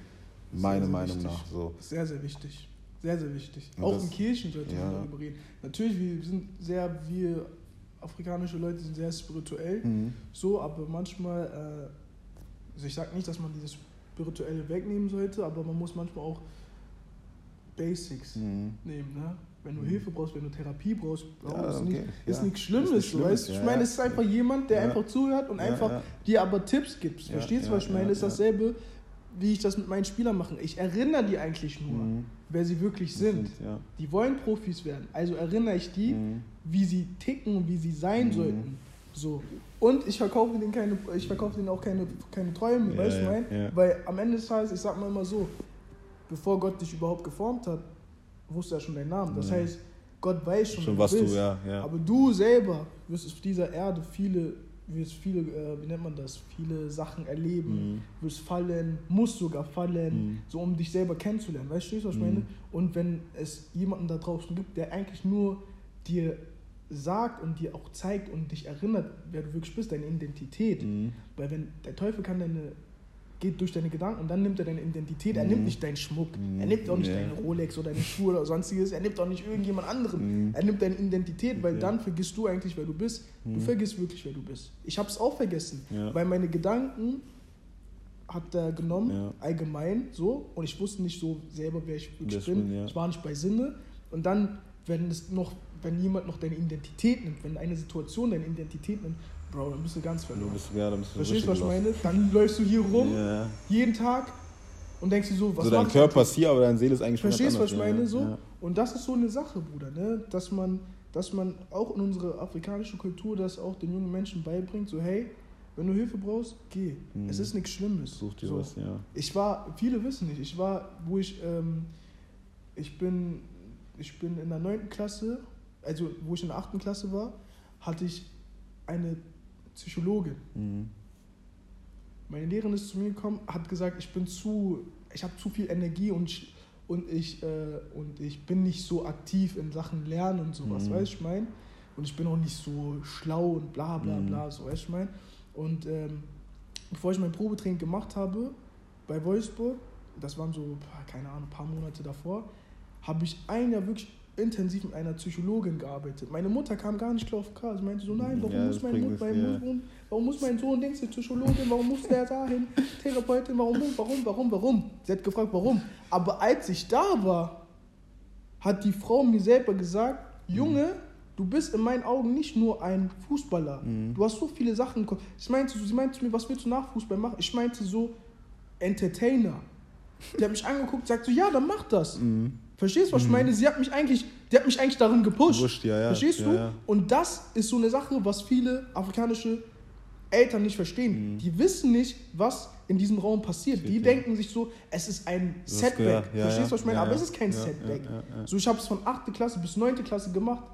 Meine sehr, Meinung wichtig. nach. So. Sehr, sehr wichtig. Sehr, sehr wichtig. Und auch in Kirchen sollte ja. man darüber reden. Natürlich, wir sind sehr, wir afrikanische Leute sind sehr spirituell, mhm. so, aber manchmal, äh, also ich sage nicht, dass man dieses Spirituelle wegnehmen sollte, aber man muss manchmal auch Basics mhm. nehmen, ne? wenn du mhm. Hilfe brauchst, wenn du Therapie brauchst, ja, ist, okay. nicht, ist nichts Schlimmes. Ist nicht Schlimmes. Weißt? Ja, ich meine, es ist einfach jemand, der einfach zuhört und einfach dir aber Tipps gibt. Verstehst du, was ich meine? Es ist dasselbe, wie ich das mit meinen Spielern mache. Ich erinnere die eigentlich nur, mhm. Wer sie wirklich sind. sind die wollen Profis werden. Also erinnere ich die, mhm. wie sie ticken und wie sie sein mhm. sollten. So. Und ich verkaufe denen, keine, ich verkaufe denen auch keine, keine Träume, weißt du, mein? Weil am Ende des Tages, ich sag mal immer so, bevor Gott dich überhaupt geformt hat, wusste er schon deinen Namen. Das ja. heißt, Gott weiß schon, schon was du, bist. ja, ja. Aber du selber wirst auf dieser Erde viele, wirst viele, äh, wie nennt man das, viele Sachen erleben, mhm. wirst fallen, musst sogar fallen, mhm. so um dich selber kennenzulernen. Weißt du, was ich mhm. meine? Und wenn es jemanden da draußen gibt, der eigentlich nur dir sagt und dir auch zeigt und dich erinnert, wer du wirklich bist, deine Identität. Mhm. Weil wenn der Teufel kann deine geht durch deine Gedanken und dann nimmt er deine Identität. Er nimmt mhm. nicht deinen Schmuck, er nimmt auch nicht yeah. deine Rolex oder deine Schuhe oder sonstiges, er nimmt auch nicht irgendjemand anderen. Mhm. Er nimmt deine Identität, weil dann vergisst du eigentlich, wer du bist. Du mhm. vergisst wirklich, wer du bist. Ich habe es auch vergessen, ja. weil meine Gedanken hat er genommen, Ja. allgemein so. Und ich wusste nicht so selber, wer ich wirklich bin. bin, ja. Ich war nicht bei Sinne. Und dann, wenn es noch, wenn jemand noch deine Identität nimmt, wenn eine Situation deine Identität nimmt, Bro, dann bist du ganz Du verloren. bist, ja, da bist du Verstehst du, was ich meine? Dann läufst du hier rum, Ja. jeden Tag und denkst dir so, was so dein Körper ist hier, aber deine Seele ist eigentlich schon Verstehst du, was ich meine? So? Ja. Und das ist so eine Sache, Bruder, ne? dass, man, dass man auch in unserer afrikanischen Kultur das auch den jungen Menschen beibringt, so hey, wenn du Hilfe brauchst, geh. Mhm. Es ist nichts Schlimmes. Such dir so. was, ja. Ich war, viele wissen nicht, ich war, wo ich, ähm, ich bin, ich bin in der 9. Klasse, also wo ich in der 8. Klasse war, hatte ich eine Psychologin. Mhm. Meine Lehrerin ist zu mir gekommen, hat gesagt, ich bin zu, ich habe zu viel Energie und ich, und ich, äh, und ich bin nicht so aktiv in Sachen Lernen und sowas, Mhm. weißt du, ich meine? Und ich bin auch nicht so schlau und bla bla Mhm. bla, so, weißt du, ich meine? Und ähm, bevor ich mein Probetraining gemacht habe bei Wolfsburg, das waren so, keine Ahnung, ein paar Monate davor, habe ich ein Jahr wirklich intensiv mit einer Psychologin gearbeitet. Meine Mutter kam gar nicht klar auf K. Sie meinte so, nein, warum, Ja, muss mein, Mut. Mut- warum muss mein Sohn Dings zur Psychologin, warum muss der dahin, Therapeutin, warum, warum, warum, warum? Sie hat gefragt, warum. Aber als ich da war, hat die Frau mir selber gesagt, Junge, du bist in meinen Augen nicht nur ein Fußballer. Mhm. Du hast so viele Sachen. Ich meinte, so- sie meinte zu mir, was willst du nach Fußball machen? Ich meinte so, Entertainer. Die hat mich angeguckt, sagt so, ja, dann mach das. Mhm. Verstehst du, was ich meine? Sie hat mich eigentlich, die hat mich eigentlich darin gepusht. Wurscht, ja, ja. Verstehst ja, du? Ja. Und das ist so eine Sache, was viele afrikanische Eltern nicht verstehen. Mhm. Die wissen nicht, was in diesem Raum passiert. Die Ja. denken sich so, es ist ein Das ist Setback. ja, Verstehst du, was ich meine? Aber es ist kein Setback. So, ich habe es von 8. Klasse bis 9. Klasse gemacht.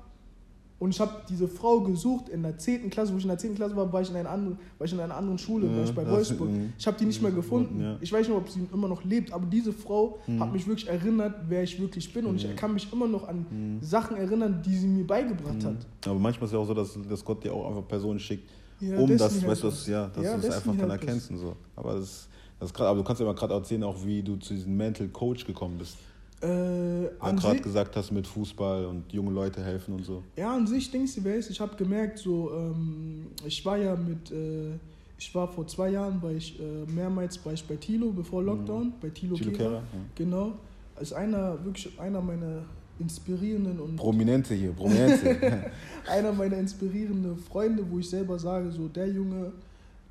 Und ich habe diese Frau gesucht in der 10. Klasse, wo ich in der 10. Klasse war, war ich in einer anderen, war ich in einer anderen Schule, war Ja, ich bei das- Wolfsburg. mhm. Ich habe die nicht mehr gefunden. Ja. Ich weiß nicht, ob sie immer noch lebt, aber diese Frau Mhm. hat mich wirklich erinnert, wer ich wirklich bin. Und ich Mhm. kann mich immer noch an Mhm. Sachen erinnern, die sie mir beigebracht hat. Aber manchmal ist es ja auch so, dass, dass Gott dir auch einfach Personen schickt, Ja, um das, Destiny weißt du, das, ja, dass Ja, du es Destiny einfach dann erkennst und so. Aber das, das ist grad, aber du kannst ja mal gerade erzählen, auch wie du zu diesem Mental Coach gekommen bist. Äh, Weil du gerade gesagt hast, mit Fußball und junge Leute helfen und so. ja, an sich, Dings, du weißt, ich habe gemerkt, so, ähm, ich war ja mit, äh, ich war vor zwei Jahren, war ich äh, mehrmals war ich bei Tilo, bevor Lockdown, bei Tilo, Chilo Kehrer. Kehrer, ja. Genau. Ist einer, wirklich einer meiner inspirierenden und Prominente hier, Prominente. (laughs) (laughs) einer meiner inspirierenden Freunde, wo ich selber sage, so der Junge,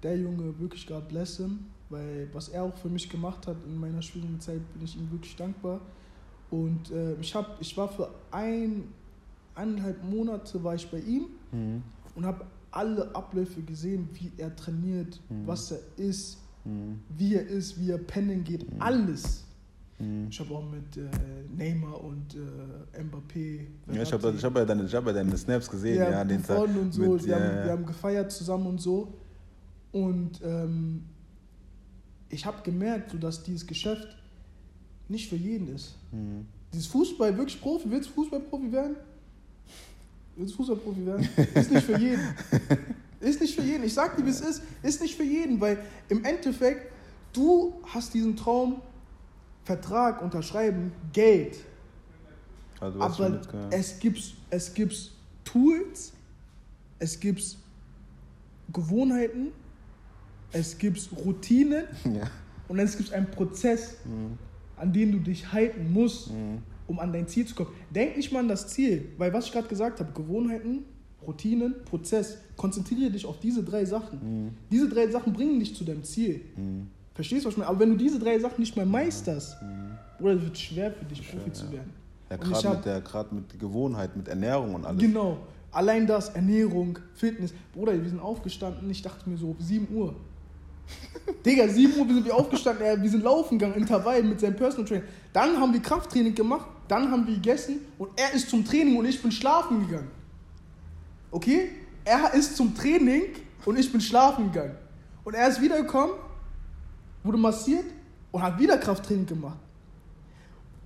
der Junge, wirklich God bless him, weil was er auch für mich gemacht hat in meiner schwierigen Zeit, bin ich ihm wirklich dankbar. Und äh, ich, hab, ich war für ein, eineinhalb Monate war ich bei ihm mhm. und habe alle Abläufe gesehen, wie er trainiert, Mhm. was er isst, Mhm. wie er ist, wie er pennen geht, Mhm. alles. Mhm. Ich habe auch mit äh, Neymar und äh, Mbappé. Ja, ich habe ich hab ja, deine- ich hab ja deine Snaps gesehen, ja, ja, den Tag. Buffon und so. mit, wir, ja, haben, wir haben gefeiert zusammen und so. Und ähm, ich habe gemerkt, so, dass dieses Geschäft nicht für jeden ist. Mhm. Dieses Fußball, wirklich Profi, willst du Fußballprofi werden? Willst du Fußballprofi werden? Ist nicht für jeden. (laughs) Ist nicht für jeden. Ich sag dir, wie es ist. Ist nicht für jeden, weil im Endeffekt, du hast diesen Traum, Vertrag unterschreiben, Geld. Also, Aber ja. es gibt, es gibt Tools, es gibt Gewohnheiten, es gibt Routinen (laughs) ja. und es gibt einen Prozess, Mhm. An den du dich halten musst, Mhm. um an dein Ziel zu kommen. Denk nicht mal an das Ziel, weil was ich gerade gesagt habe, Gewohnheiten, Routinen, Prozess, konzentriere dich auf diese drei Sachen. Mhm. Diese drei Sachen bringen dich zu deinem Ziel. Mhm. Verstehst du, was ich meine? Aber wenn du diese drei Sachen nicht mehr meisterst, Mhm. Bruder, es wird schwer für dich, Profi Schwer, zu ja. werden. Ja, gerade mit, der- mit Gewohnheit, mit Ernährung und alles. Genau. Allein das, Ernährung, Fitness. Bruder, wir sind aufgestanden, ich dachte mir so, 7 Uhr. Digga, 7 Uhr wir sind wir aufgestanden, er, wir sind laufen gegangen, Intervall mit seinem Personal Trainer. Dann haben wir Krafttraining gemacht, dann haben wir gegessen und er ist zum Training und ich bin schlafen gegangen. Okay? Er ist zum Training und ich bin schlafen gegangen. Und er ist wiedergekommen, wurde massiert und hat wieder Krafttraining gemacht.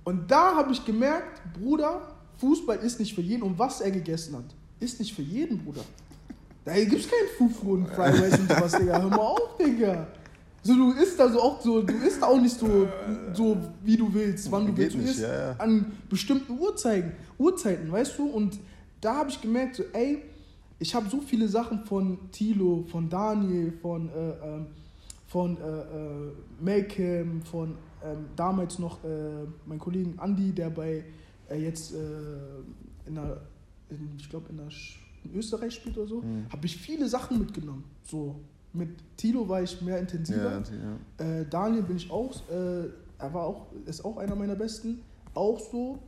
Und da habe ich gemerkt, Bruder, Fußball ist nicht für jeden. Und was er gegessen hat, ist nicht für jeden, Bruder. Da gibt es kein Fufu und Fried Rice und sowas, Digga. Hör mal auf, Digga. So, du isst also auch so, du isst auch nicht so, so wie du willst, wann du willst. Du isst ja, ja. an bestimmten Uhrzeiten, Uhrzeiten, weißt du? Und da habe ich gemerkt, so, ey, ich habe so viele Sachen von Tilo, von Daniel, von, äh, ähm, von äh, äh, Malcolm, von ähm, damals noch äh, mein Kollegen Andy, der bei äh, jetzt äh, in der, in, ich glaube in, der Sch- in Österreich spielt oder so, Mhm. habe ich viele Sachen mitgenommen. So mit Tilo war ich mehr intensiver. Ja, ja. Äh, Daniel bin ich auch, äh, er war auch, ist auch einer meiner besten, auch so.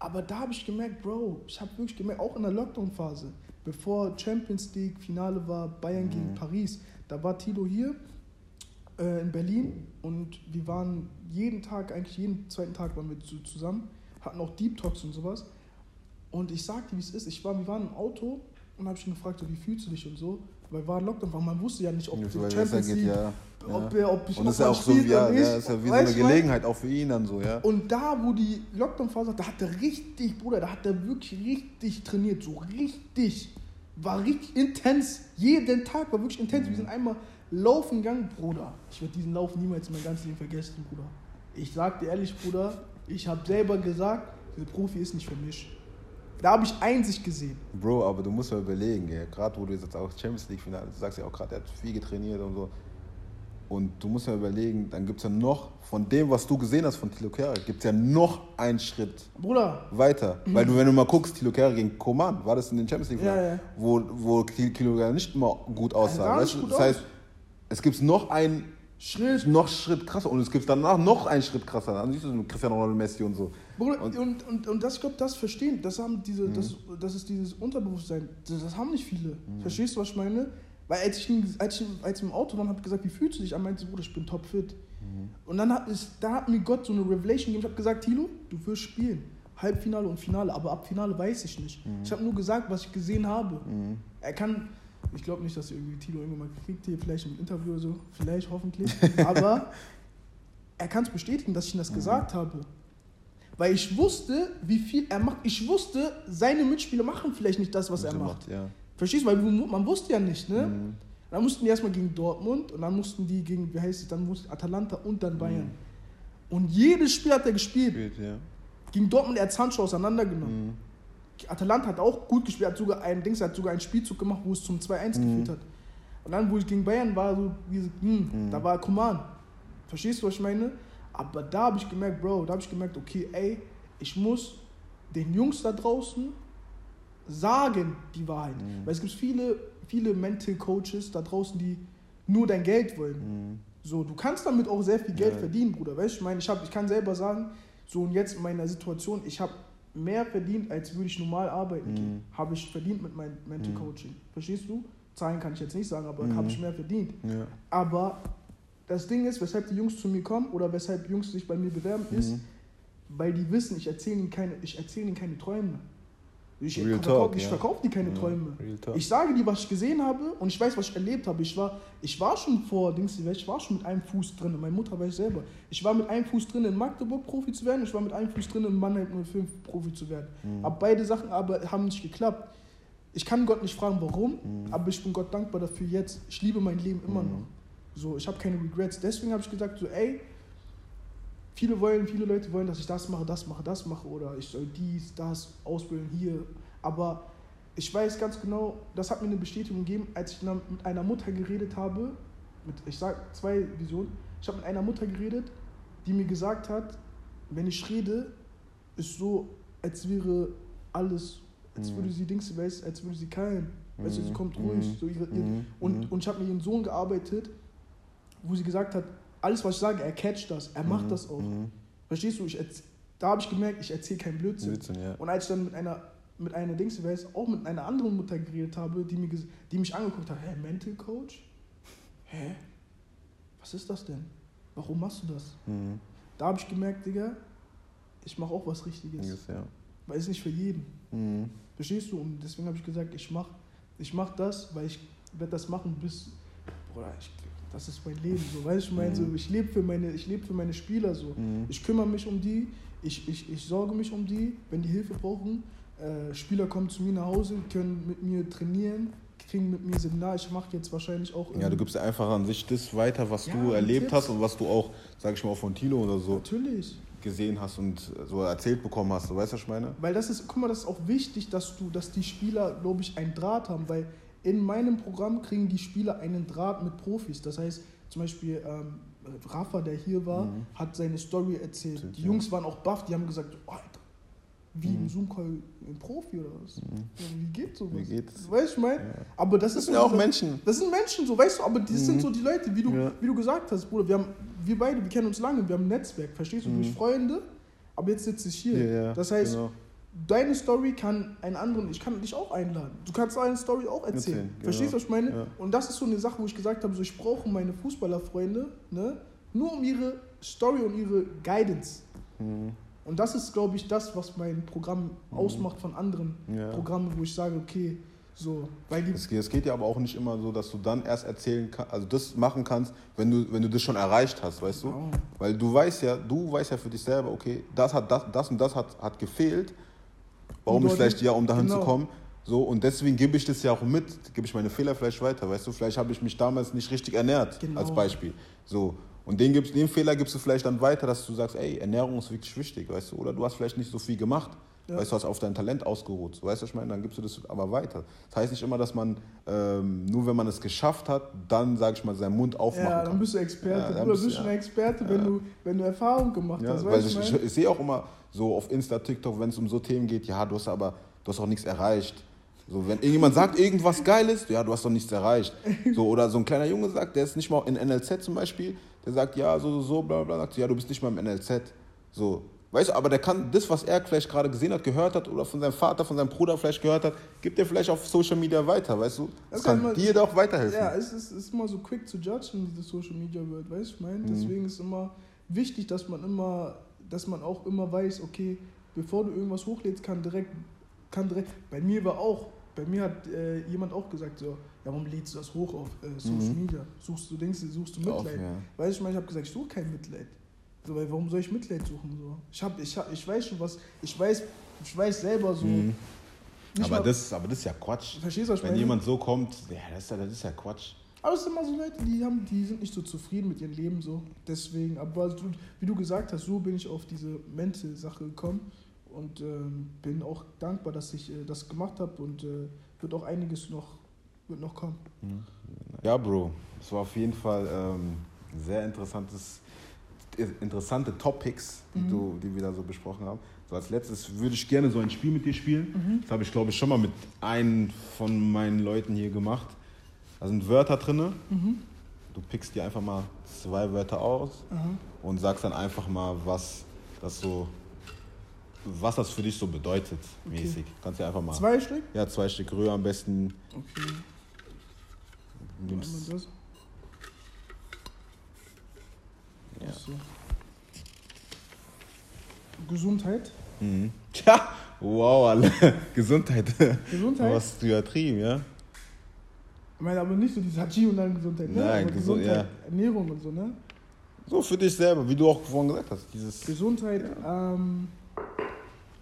Aber da habe ich gemerkt, Bro, ich habe wirklich gemerkt, auch in der Lockdown-Phase, bevor Champions League Finale war, Bayern gegen Mhm. Paris, da war Tilo hier äh, in Berlin und wir waren jeden Tag, eigentlich jeden zweiten Tag waren wir zu, zusammen, hatten auch Deep Talks und sowas. Und ich sagte, wie es ist, ich war, wir waren im Auto und habe ich ihn gefragt, so, wie fühlst du dich und so, weil war Lockdown, weil man wusste ja nicht, ob Weil die es Champions geht, League ja. ob, ja. er, ob ich Und ist ja auch so, ja, ja, ist ja wie so eine du? Gelegenheit auch für ihn dann so, ja. Und da, wo die Lockdown-Phase da hat er richtig, Bruder, da hat er wirklich richtig trainiert, so richtig. War richtig intens. Jeden Tag war wirklich intens. Wir sind einmal laufen gegangen, Bruder. Ich werde diesen Lauf niemals in meinem ganzen Leben vergessen, Bruder. Ich sag dir ehrlich, Bruder, ich habe selber gesagt, der Profi ist nicht für mich. Da habe ich Einsicht gesehen. Bro, aber du musst mal überlegen, ja, gerade wo du jetzt auch Champions League Finale, du sagst ja auch gerade, er hat viel getrainiert und so. Und du musst ja überlegen, dann gibt es ja noch, von dem, was du gesehen hast von Tilo Kehrer, gibt es ja noch einen Schritt Bruder, weiter. (laughs) Weil du, wenn du mal guckst, Tilo Kehrer gegen Koman, war das in den Champions League Ja, ja. wo, wo Tilo Kehrer nicht immer gut aussah. gar weißt gut das heißt, aus. es gibt noch einen Schritt. noch Schritt krasser und es gibt danach noch einen Schritt krasser. Dann siehst du Cristiano Ronaldo, Messi und so. Und- und, und, und, das, ich glaube, das verstehen, das haben diese, das, das ist dieses Unterbewusstsein, das, das haben nicht viele. Verstehst du, was ich meine? Weil als ich, als ich, als ich im Auto war und habe gesagt, wie fühlst du dich? Er meinte, Bruder, ich bin topfit. Und dann hat, es, da hat mir Gott so eine Revelation gegeben. Ich habe gesagt, Tilo, du wirst spielen. Halbfinale und Finale, aber ab Finale weiß ich nicht. Ich habe nur gesagt, was ich gesehen habe. Er kann, ich glaube nicht, dass irgendwie Tilo irgendwann mal kriegt, hier vielleicht im Interview oder so, vielleicht, hoffentlich. (laughs) aber er kann es bestätigen, dass ich ihm das gesagt habe. Weil ich wusste, wie viel er macht. Ich wusste, seine Mitspieler machen vielleicht nicht das, was er macht. Ja. Verstehst du? Weil man wusste ja nicht, ne? Mhm. Dann mussten die erstmal gegen Dortmund und dann mussten die gegen, wie heißt es, dann mussten Atalanta und dann Bayern. Und jedes Spiel hat er gespielt. Spielt, ja. Gegen Dortmund, er hat Sancho auseinandergenommen. Mhm. Atalanta hat auch gut gespielt, hat sogar ein Dings, hat sogar einen Spielzug gemacht, wo es zum 2-1 Mhm. geführt hat. Und dann, wo ich gegen Bayern war, so, wie, Mhm. da war Kuman. Verstehst du, was ich meine? Aber da habe ich gemerkt, Bro, da habe ich gemerkt, okay, ey, ich muss den Jungs da draußen sagen die Wahrheit. Mhm. Weil es gibt viele, viele Mental Coaches da draußen, die nur dein Geld wollen. Mhm. So, du kannst damit auch sehr viel Geld Ja. verdienen, Bruder. Weißt du, ich meine, ich, hab, ich kann selber sagen, so und jetzt in meiner Situation, ich habe mehr verdient, als würde ich normal arbeiten gehen. Mhm. Habe ich verdient mit meinem Mental Mhm. Coaching. Verstehst du? Zahlen kann ich jetzt nicht sagen, aber Mhm. habe ich mehr verdient. Ja. Aber das Ding ist, weshalb die Jungs zu mir kommen oder weshalb Jungs sich bei mir bewerben, ist, Mhm. weil die wissen, ich erzähle ihnen keine, ich erzähle ihnen keine Träume. Ich verkaufe ja. verkaufe die keine Ja, Träume. Real talk. Ich sage dir, was ich gesehen habe und ich weiß, was ich erlebt habe. Ich war, ich war schon vor, Dings, ich war schon mit einem Fuß drin. Meine Mutter weiß selber. Ich war mit einem Fuß drin, in Magdeburg Profi zu werden. Ich war mit einem Fuß drin, in Mannheim 05 Profi zu werden. Mhm. Aber beide Sachen aber haben nicht geklappt. Ich kann Gott nicht fragen, warum, Mhm. aber ich bin Gott dankbar dafür jetzt. Ich liebe mein Leben immer Mhm. noch. So, ich habe keine Regrets. Deswegen habe ich gesagt, so, ey, viele wollen, viele Leute wollen, dass ich das mache, das mache, das mache oder ich soll dies, das ausbilden hier. Aber ich weiß ganz genau, das hat mir eine Bestätigung gegeben, als ich mit einer Mutter geredet habe. Mit, ich sage zwei Visionen. Ich habe mit einer Mutter geredet, die mir gesagt hat, wenn ich rede, ist so, als wäre alles, als Mhm. würde sie Dings, weißt, als würde sie keilen. Weißt du, sie Mhm. kommt ruhig. Mhm. So ihre, ihre, Mhm. und, und ich habe mit ihrem Sohn gearbeitet, wo sie gesagt hat, alles, was ich sage, er catcht das, er macht Mhm. das auch. Mhm. Verstehst du? Ich da habe ich gemerkt, ich erzähle keinen Blödsinn. Blödsinn, ja. Und als ich dann mit einer, mit einer Dings, weiß, auch mit einer anderen Mutter geredet habe, die, mir, die mich angeguckt hat, hä, Mental Coach? Hä? Was ist das denn? Warum machst du das? Mhm. Da habe ich gemerkt, Digga, ich mache auch was Richtiges. Yes, ja. Weil es nicht für jeden. Mhm. Verstehst du? Und deswegen habe ich gesagt, ich mache ich mach das, weil ich werde das machen bis, Bruder, ich, das ist mein Leben. So, weißt du, ich meine, so, Mhm. ich lebe für, meine- ich leb für meine Spieler so. Mhm. Ich kümmere mich um die, ich, ich, ich sorge mich um die, wenn die Hilfe brauchen. Äh, Spieler kommen zu mir nach Hause, können mit mir trainieren, kriegen mit mir Seminar. Ich mache jetzt wahrscheinlich auch. Ja, du gibst einfach an sich das weiter, was Ja, du erlebt Tipps. hast und was du auch, sag ich mal, auch von Tilo oder so Natürlich. gesehen hast und so erzählt bekommen hast. Du weißt, was ich meine? Weil das ist, guck mal, das ist auch wichtig, dass du, dass die Spieler, glaube ich, einen Draht haben, weil in meinem Programm kriegen die Spieler einen Draht mit Profis. Das heißt, zum Beispiel ähm, Rafa, der hier war, Mhm. hat seine Story erzählt. Die ja. Jungs waren auch baff, die haben gesagt, oh, Alter, wie Mhm. ein Zoom-Call ein Profi oder was? Ja, wie geht sowas? Wie geht's? Weißt du, ich meine? Ja. Aber das, Das sind so ja auch dieser- Menschen. Das sind Menschen, so weißt du, aber das sind Mhm. so die Leute, wie du, Ja. wie du gesagt hast, Bruder. Wir, haben, wir beide, wir kennen uns lange, wir haben ein Netzwerk, verstehst du, Mhm. durch Freunde, aber jetzt sitze ich hier. Ja, ja, das heißt, genau. Deine Story kann einen anderen, ich kann dich auch einladen. Du kannst deine Story auch erzählen. Erzählen, genau. Verstehst du, was ich meine? Ja. Und das ist so eine Sache, wo ich gesagt habe, so ich brauche meine Fußballerfreunde, ne, nur um ihre Story und ihre Guidance. Mhm. Und das ist, glaube ich, das, was mein Programm ausmacht von anderen Ja. Programmen, wo ich sage, okay, so, weil die Es geht, es geht ja aber auch nicht immer so, dass du dann erst erzählen kannst, also das machen kannst, wenn du, wenn du das schon erreicht hast, weißt du? Genau. Weil du weißt ja, du weißt ja für dich selber, okay, das hat das, das und das hat, hat gefehlt. Warum Um ist dort- vielleicht ja, um dahin genau. zu kommen. So, und deswegen gebe ich das ja auch mit, gebe ich meine Fehler vielleicht weiter, weißt du? Vielleicht habe ich mich damals nicht richtig ernährt, Genau. als Beispiel. So. Und den, gibst, den Fehler gibst du vielleicht dann weiter, dass du sagst, ey, Ernährung ist wirklich wichtig, weißt du? Oder du hast vielleicht nicht so viel gemacht, Ja. weißt du, hast auf dein Talent ausgeruht. Weißt du, ich meine? Dann gibst du das aber weiter. Das heißt nicht immer, dass man, ähm, nur wenn man es geschafft hat, dann, sag ich mal, seinen Mund aufmachen Ja, kann. dann bist du Experte. Ja, dann bist bist du- ein Experte, wenn, du, wenn du Erfahrung gemacht Ja, hast. Weißt ich, du, ich, mein? ich sehe auch immer so auf Insta, TikTok, wenn es um so Themen geht, ja, du hast aber, du hast auch nichts erreicht. So, wenn irgendjemand sagt irgendwas Geiles, ja, du hast doch nichts erreicht. So, oder so ein kleiner Junge sagt, der ist nicht mal in NLZ zum Beispiel, der sagt, ja, so, so, so, bla, bla, sagt, ja, du bist nicht mal im NLZ. So, weißt du, aber der kann das, was er vielleicht gerade gesehen hat, gehört hat oder von seinem Vater, von seinem Bruder vielleicht gehört hat, gibt er vielleicht auf Social Media weiter, weißt du? Das Das kann kann man- dir doch weiterhelfen. Ja, es ist, es ist immer so quick to judge in diese Social Media Welt, weißt du, ich Mhm. meine? Deswegen ist immer wichtig, dass man immer, dass man auch immer weiß, okay, bevor du irgendwas hochlädst, kann direkt, kann direkt, bei mir war auch, bei mir hat äh, jemand auch gesagt, so, ja, warum lädst du das hoch auf äh, Social Mhm. Media? Suchst du, denkst du, suchst du Mitleid? ja. Weißt du, ich meine, ich habe gesagt, ich suche kein Mitleid. So, weil warum soll ich Mitleid suchen? So? Ich, hab, ich, hab, ich weiß schon was, ich weiß, ich weiß selber so. Mhm. Aber mal- das, aber das ist ja Quatsch. Verstehst du, was ich Wenn meine? jemand so kommt, ja, das ist ja, das ist ja Quatsch. Aber es sind immer so Leute, die, haben, die sind nicht so zufrieden mit ihrem Leben so. Deswegen, aber du, wie du gesagt hast, so bin ich auf diese Mental-Sache gekommen und ähm, bin auch dankbar, dass ich äh, das gemacht habe und äh, wird auch einiges noch, wird noch kommen. Ja, Bro, es war auf jeden Fall ähm, sehr interessantes, interessante Topics, die, Mhm. du, die wir da so besprochen haben. So als letztes würde ich gerne so ein Spiel mit dir spielen. Das habe ich, glaube ich, schon mal mit einem von meinen Leuten hier gemacht. Da sind Wörter drin. Mhm. Du pickst dir einfach mal zwei Wörter aus Aha. und sagst dann einfach mal, was das so, was das für dich so bedeutet, Okay. mäßig. Kannst du einfach mal. Zwei Stück? Ja, zwei Stück Rühr am besten. Okay. Nimmst, das. ja. So. Gesundheit. Mhm. (laughs) Tja, wow, alle. (laughs) Gesundheit. Gesundheit? Du hast übertrieben, ja? Ich meine aber nicht so dieses Haji und dann Gesundheit. Ne? Nein, Gesundheit, Ernährung und so, ne? So für dich selber, wie du auch vorhin gesagt hast. Dieses Gesundheit, ähm,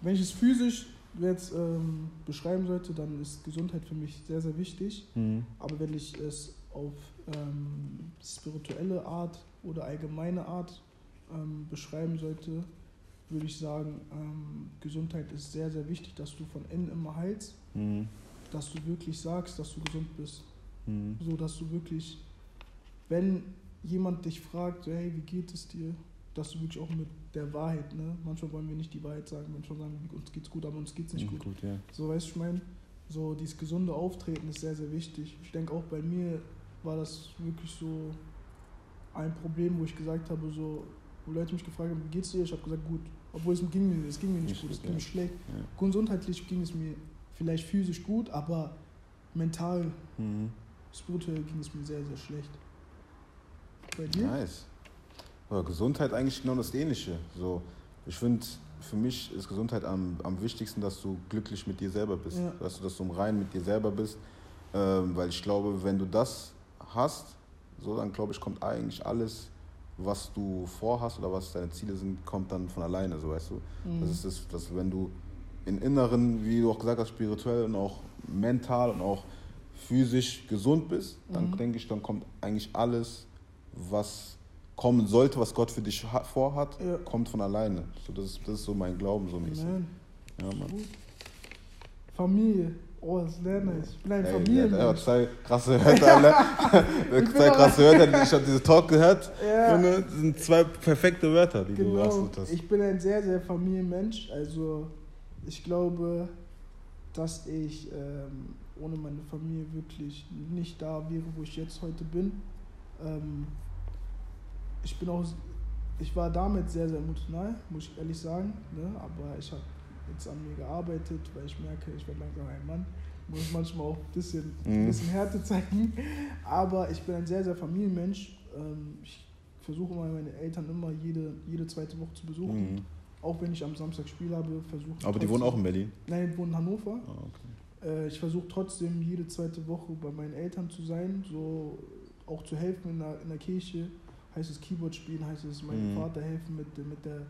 wenn ich es physisch jetzt ähm, beschreiben sollte, dann ist Gesundheit für mich sehr, sehr wichtig. Mhm. Aber wenn ich es auf ähm, spirituelle Art oder allgemeine Art ähm, beschreiben sollte, würde ich sagen, ähm, Gesundheit ist sehr, sehr wichtig, dass du von innen immer heilst, Mhm. dass du wirklich sagst, dass du gesund bist. Mhm. So dass du wirklich, wenn jemand dich fragt, so, hey, wie geht es dir, dass du wirklich auch mit der Wahrheit, ne? Manchmal wollen wir nicht die Wahrheit sagen, manchmal sagen wir, uns geht's gut, aber uns geht's nicht Mhm, gut. gut, ja. So, weißt du, ich meine, so dieses gesunde Auftreten ist sehr, sehr wichtig. Ich denke auch bei mir war das wirklich so ein Problem, wo ich gesagt habe, so, wo Leute mich gefragt haben, wie geht's dir? Ich habe gesagt, gut. Obwohl es ging mir, es ging mir nicht Nicht gut, es ging mir schlecht. Ja. Gesundheitlich ging es mir vielleicht physisch gut, aber mental, Mhm. Spirituell ging es mir sehr, sehr schlecht. Bei dir? Nice. Aber Gesundheit eigentlich genau das Ähnliche. So, ich finde, für mich ist Gesundheit am, am wichtigsten, dass du glücklich mit dir selber bist. Ja. Dass du, dass du im Reinen mit dir selber bist. Ähm, weil ich glaube, wenn du das hast, so dann glaube ich, kommt eigentlich alles, was du vorhast oder was deine Ziele sind, kommt dann von alleine, so weißt du. Mhm. Das ist das, dass wenn du im Inneren, wie du auch gesagt hast, spirituell und auch mental und auch physisch gesund bist, dann Mhm. denke ich, dann kommt eigentlich alles, was kommen sollte, was Gott für dich ha- vorhat, Ja. kommt von alleine. So, das, ist, das ist so mein Glauben so mäßig. Amen. Ja, Mann. Familie Oh, das ist sehr nice. Ich bin ein Familienmensch. hat zwei krasse Wörter, alle. (laughs) zwei krasse Wörter. Ich habe diese Talk gehört. Ja. Das sind zwei perfekte Wörter, die du Genau. absolut hast. Ich bin ein sehr, sehr Familienmensch. Also ich glaube, dass ich ähm, ohne meine Familie wirklich nicht da wäre, wo ich jetzt heute bin. Ähm, ich bin auch, ich war damit sehr, sehr emotional, muss ich ehrlich sagen. Ne? Aber ich habe jetzt an mir gearbeitet, weil ich merke, ich werde langsam ein Mann. Muss manchmal auch ein bisschen, ein Mhm. bisschen Härte zeigen. Aber ich bin ein sehr, sehr Familienmensch. Ähm, ich versuche mal meine Eltern immer jede, jede zweite Woche zu besuchen. Mhm. Auch wenn ich am Samstag Spiel habe, versuche ich. Aber die wohnen auch in Berlin. Nein, die wohnen in Hannover. Ah, okay. Äh, ich versuche trotzdem jede zweite Woche bei meinen Eltern zu sein, so auch zu helfen in der, in der Kirche. Heißt es Keyboard spielen, heißt es meinem Mhm. Vater helfen mit, mit, der,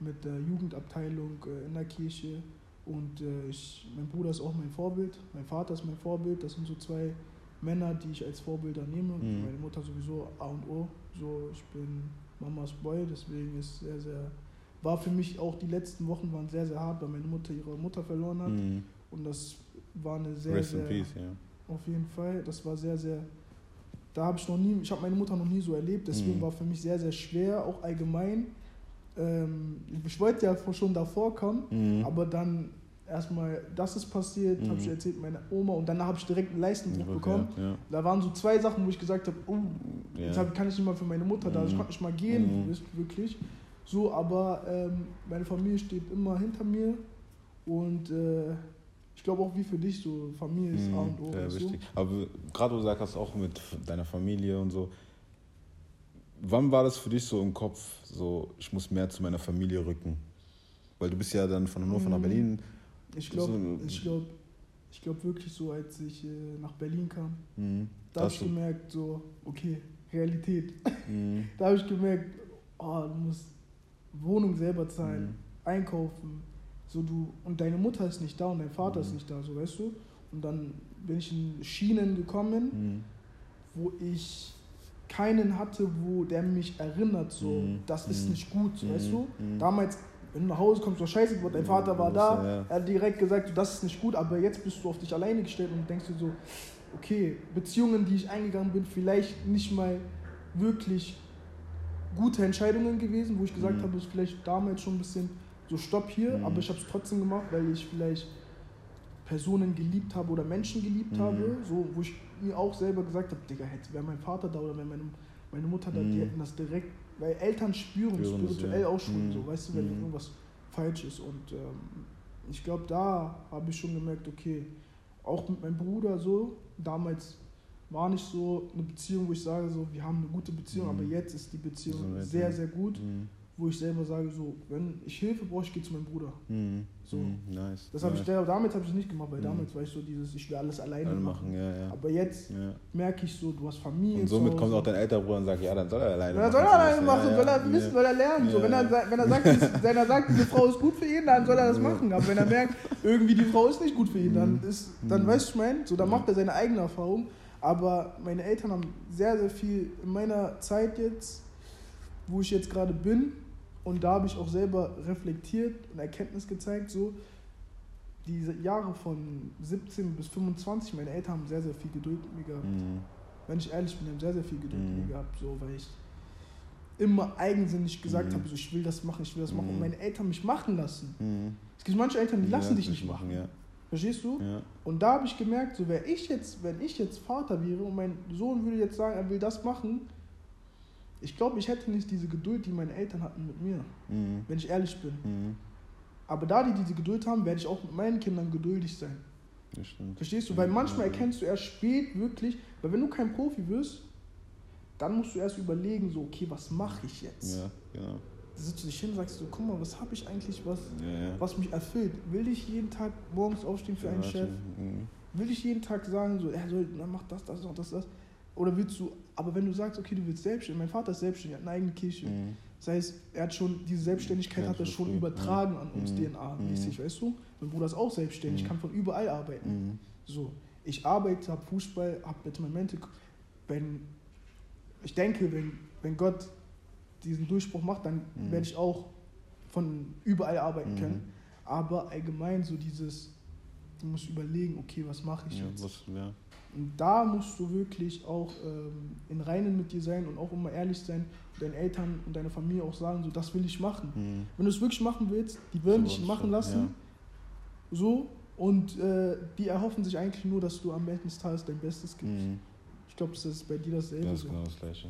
mit der Jugendabteilung äh, in der Kirche. Und äh, ich, mein Bruder ist auch mein Vorbild, mein Vater ist mein Vorbild. Das sind so zwei Männer, die ich als Vorbilder nehme. Mhm. Meine Mutter sowieso A und O. So, ich bin Mamas Boy, deswegen ist sehr, sehr. War für mich auch die letzten Wochen waren sehr, sehr hart, weil meine Mutter ihre Mutter verloren hat. Mhm. Und das war eine sehr, Rest sehr. in peace, ja. Auf jeden Fall. Das war sehr, sehr. Da habe ich noch nie, ich habe meine Mutter noch nie so erlebt, deswegen Mhm. war für mich sehr, sehr schwer, auch allgemein. Ähm, ich wollte ja schon davor kommen, Mhm. aber dann erstmal, das ist passiert, habe ich Mhm. erzählt, meine Oma, und danach habe ich direkt einen Leistenbruch bekommen. Ja, Da waren so zwei Sachen, wo ich gesagt habe, oh, ja. jetzt hab, kann ich nicht mal für meine Mutter da, ich Mhm. konnte nicht mal gehen, Mhm. wirklich. So, aber ähm, meine Familie steht immer hinter mir und äh, ich glaube auch wie für dich so, Familie ist A und O. Mhm. Ja, wichtig. Aber gerade wo du sagst, auch mit deiner Familie und so, wann war das für dich so im Kopf, so ich muss mehr zu meiner Familie rücken? Weil du bist ja dann von Hannover nach Mhm. Berlin. Ich glaube, So- ich glaube, ich glaube wirklich so, als ich äh, nach Berlin kam, Mhm. da habe ich gemerkt, so, okay, Realität. Mhm. (laughs) Da habe ich gemerkt, oh, du musst Wohnung selber zahlen, Mhm. einkaufen, so du und deine Mutter ist nicht da und dein Vater ist Mhm. nicht da, so weißt du. Und dann bin ich in Schienen gekommen, Mhm. wo ich keinen hatte, wo der mich erinnert, so, Mhm. das ist Mhm. nicht gut, so, weißt du. Mhm. Damals, wenn du nach Hause kommst, war scheiße dein Vater war du da, ja. er hat direkt gesagt, so, das ist nicht gut, aber jetzt bist du auf dich alleine gestellt und denkst dir so, okay, Beziehungen, die ich eingegangen bin, vielleicht nicht mal wirklich gute Entscheidungen gewesen, wo ich gesagt Mhm. habe, ist vielleicht damals schon ein bisschen so Stopp hier, Mhm. aber ich habe es trotzdem gemacht, weil ich vielleicht Personen geliebt habe oder Menschen geliebt Mhm. habe, so wo ich mir auch selber gesagt habe, Digga, hätte wäre mein Vater da oder wäre meine, meine Mutter da, Mhm. die hätten das direkt, weil Eltern spüren, Spüren spirituell ja. auch schon, Mhm. so, weißt du, wenn Mhm. irgendwas falsch ist und ähm, ich glaube, da habe ich schon gemerkt, okay, auch mit meinem Bruder so, damals war nicht so eine Beziehung, wo ich sage, so, wir haben eine gute Beziehung, Mhm. aber jetzt ist die Beziehung So sehr, sehr gut, Mhm. Wo ich selber sage, so, wenn ich Hilfe brauche, ich gehe zu meinem Bruder. Mhm. So. Mhm. Nice. Das habe ich, nice. damit habe ich nicht gemacht, weil Mhm. damals war ich so dieses, ich will alles alleine Alle machen. machen, ja, ja. Aber jetzt ja. merke ich so, du hast Familie. Und somit kommt auch dein älterer Bruder und sagt, ja, dann soll er alleine Dann soll er machen. alleine machen, soll er wissen, soll er lernen. So, wenn, er, wenn, er sagt, (laughs) wenn er sagt, diese Frau ist gut für ihn, dann soll er das machen. Aber wenn er merkt, irgendwie die Frau ist nicht gut für ihn, dann Mhm. ist, dann Mhm. weißt du, ich meine, so, dann macht er seine eigene Erfahrung. Aber meine Eltern haben sehr, sehr viel in meiner Zeit jetzt, wo ich jetzt gerade bin, und da habe ich auch selber reflektiert und Erkenntnis gezeigt, so, diese Jahre von 17 bis 25, meine Eltern haben sehr, sehr viel Geduld mit mir gehabt Mhm. wenn ich ehrlich bin, haben sehr, sehr viel Geduld mit Mhm. mir gehabt, so, weil ich immer eigensinnig gesagt Mhm. habe, so, ich will das machen, ich will das machen. Mhm. Und meine Eltern mich machen lassen. Mhm. Es gibt manche Eltern, die lassen Ja, dich nicht machen. Ja. Verstehst du? Ja. Und da habe ich gemerkt, so, wäre ich jetzt, wenn ich jetzt Vater wäre und mein Sohn würde jetzt sagen, er will das machen, ich glaube, ich hätte nicht diese Geduld, die meine Eltern hatten mit mir, Mhm. wenn ich ehrlich bin. Mhm. Aber da die diese Geduld haben, werde ich auch mit meinen Kindern geduldig sein. Verstehst du? Weil manchmal erkennst du erst spät wirklich, weil wenn du kein Profi wirst, dann musst du erst überlegen, so, okay, was mache ich jetzt? Ja, genau. Da sitzt du dich hin und sagst so, guck mal, was habe ich eigentlich, was, Ja, ja. was mich erfüllt? Will ich jeden Tag morgens aufstehen für einen Ja, Chef? Mhm. Will ich jeden Tag sagen, so, er soll, mach das, das, das, das, das? Oder willst du, aber wenn du sagst, okay, du willst selbstständig, mein Vater ist selbstständig, er hat eine eigene Kirche. Mhm. Das heißt, er hat schon, diese Selbstständigkeit hat er schon übertragen an uns Mhm. DNA-mäßig, weißt du? Mein Bruder ist auch selbstständig, Mhm. kann von überall arbeiten. Mhm. So, ich arbeite, habe Fußball, habe jetzt mein Mente. Wenn, ich denke, wenn, wenn Gott diesen Durchbruch macht, dann Mhm. werde ich auch von überall arbeiten Mhm. können. Aber allgemein so dieses, du musst überlegen, okay, was mache ich Ja, jetzt? was, ja. Und da musst du wirklich auch ähm, in Reinen mit dir sein und auch immer ehrlich sein, deinen Eltern und deiner Familie auch sagen, so, das will ich machen. Mhm. Wenn du es wirklich machen willst, die würden So dich machen lassen, so, und äh, die erhoffen sich eigentlich nur, dass du am Ende des Tages dein Bestes gibst. Mhm. Ich glaube, das ist bei dir dasselbe. Ja, ist so. genau das Gleiche.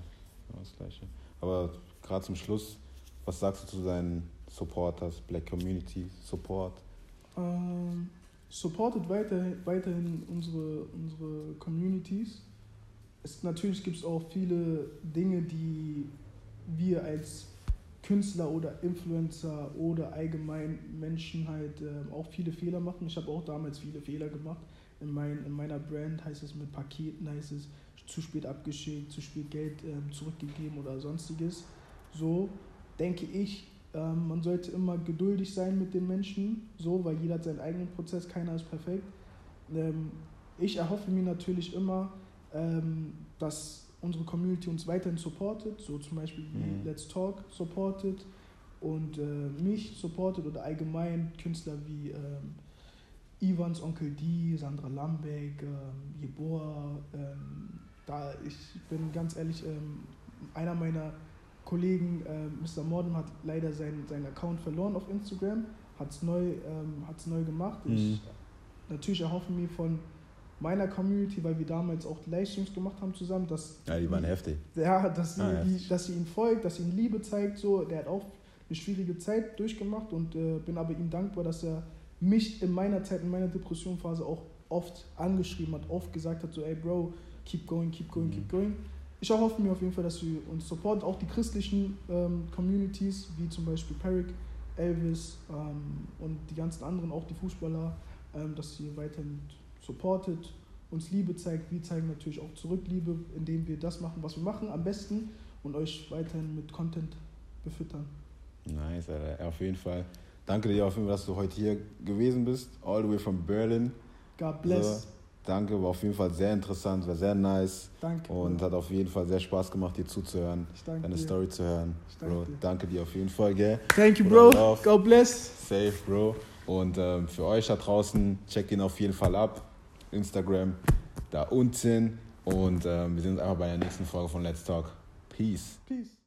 Genau das Gleiche. Aber gerade zum Schluss, was sagst du zu deinen Supporters, Black Community Support? Ähm, supportet weiter, weiterhin unsere, unsere Communities. Es, natürlich gibt es auch viele Dinge, die wir als Künstler oder Influencer oder allgemein Menschen halt ähm, auch viele Fehler machen. Ich habe auch damals viele Fehler gemacht. In, mein, in meiner Brand heißt es mit Paketen, heißt es zu spät abgeschickt, zu spät Geld ähm, zurückgegeben oder sonstiges. So denke ich, ähm, man sollte immer geduldig sein mit den Menschen, so, weil jeder hat seinen eigenen Prozess, keiner ist perfekt. Ähm, ich erhoffe mir natürlich immer, ähm, dass unsere Community uns weiterhin supportet, so zum Beispiel wie Mhm. Let's Talk supportet und äh, mich supportet oder allgemein Künstler wie ähm, Ivans Onkel D, Sandra Lambeck, ähm, Jeboa. Ähm, da ich bin ganz ehrlich, einer meiner Kollegen, ähm, Mr. Morden, hat leider seinen, seinen Account verloren auf Instagram, hat es neu, ähm, hat's neu gemacht. Mhm. Ich natürlich erhoffe mir von meiner Community, weil wir damals auch Livestreams gemacht haben zusammen, dass Ja, die waren heftig. ja, dass sie, Ah, die, dass sie ihn folgt, dass sie ihm Liebe zeigt. So, der hat auch eine schwierige Zeit durchgemacht und äh, bin aber ihm dankbar, dass er mich in meiner Zeit, in meiner Depressionphase auch oft angeschrieben hat, oft gesagt hat, so, ey Bro, keep going, keep going, Mhm. keep going. Ich erhoffe mir auf jeden Fall, dass wir uns supporten, auch die christlichen ähm, Communities, wie zum Beispiel Peric, Elvis ähm, und die ganzen anderen, auch die Fußballer, ähm, dass ihr weiterhin supportet, uns Liebe zeigt. Wir zeigen natürlich auch zurück Liebe, indem wir das machen, was wir machen, am besten und euch weiterhin mit Content befüttern. Nice, Alter. Auf jeden Fall. Danke dir auf jeden Fall, dass du heute hier gewesen bist. All the way from Berlin. God bless. So, danke, war auf jeden Fall sehr interessant, war sehr nice Danke. und Bro. hat auf jeden Fall sehr Spaß gemacht, dir zuzuhören, deine dir. Story zu hören. Ich danke Bro, dir. danke dir auf jeden Fall, gell? Thank you, Bro. love. God bless. Safe, Bro. Und ähm, für euch da draußen, checkt ihn auf jeden Fall ab. Instagram da unten. Und ähm, wir sehen uns einfach bei der nächsten Folge von Let's Talk. Peace. Peace.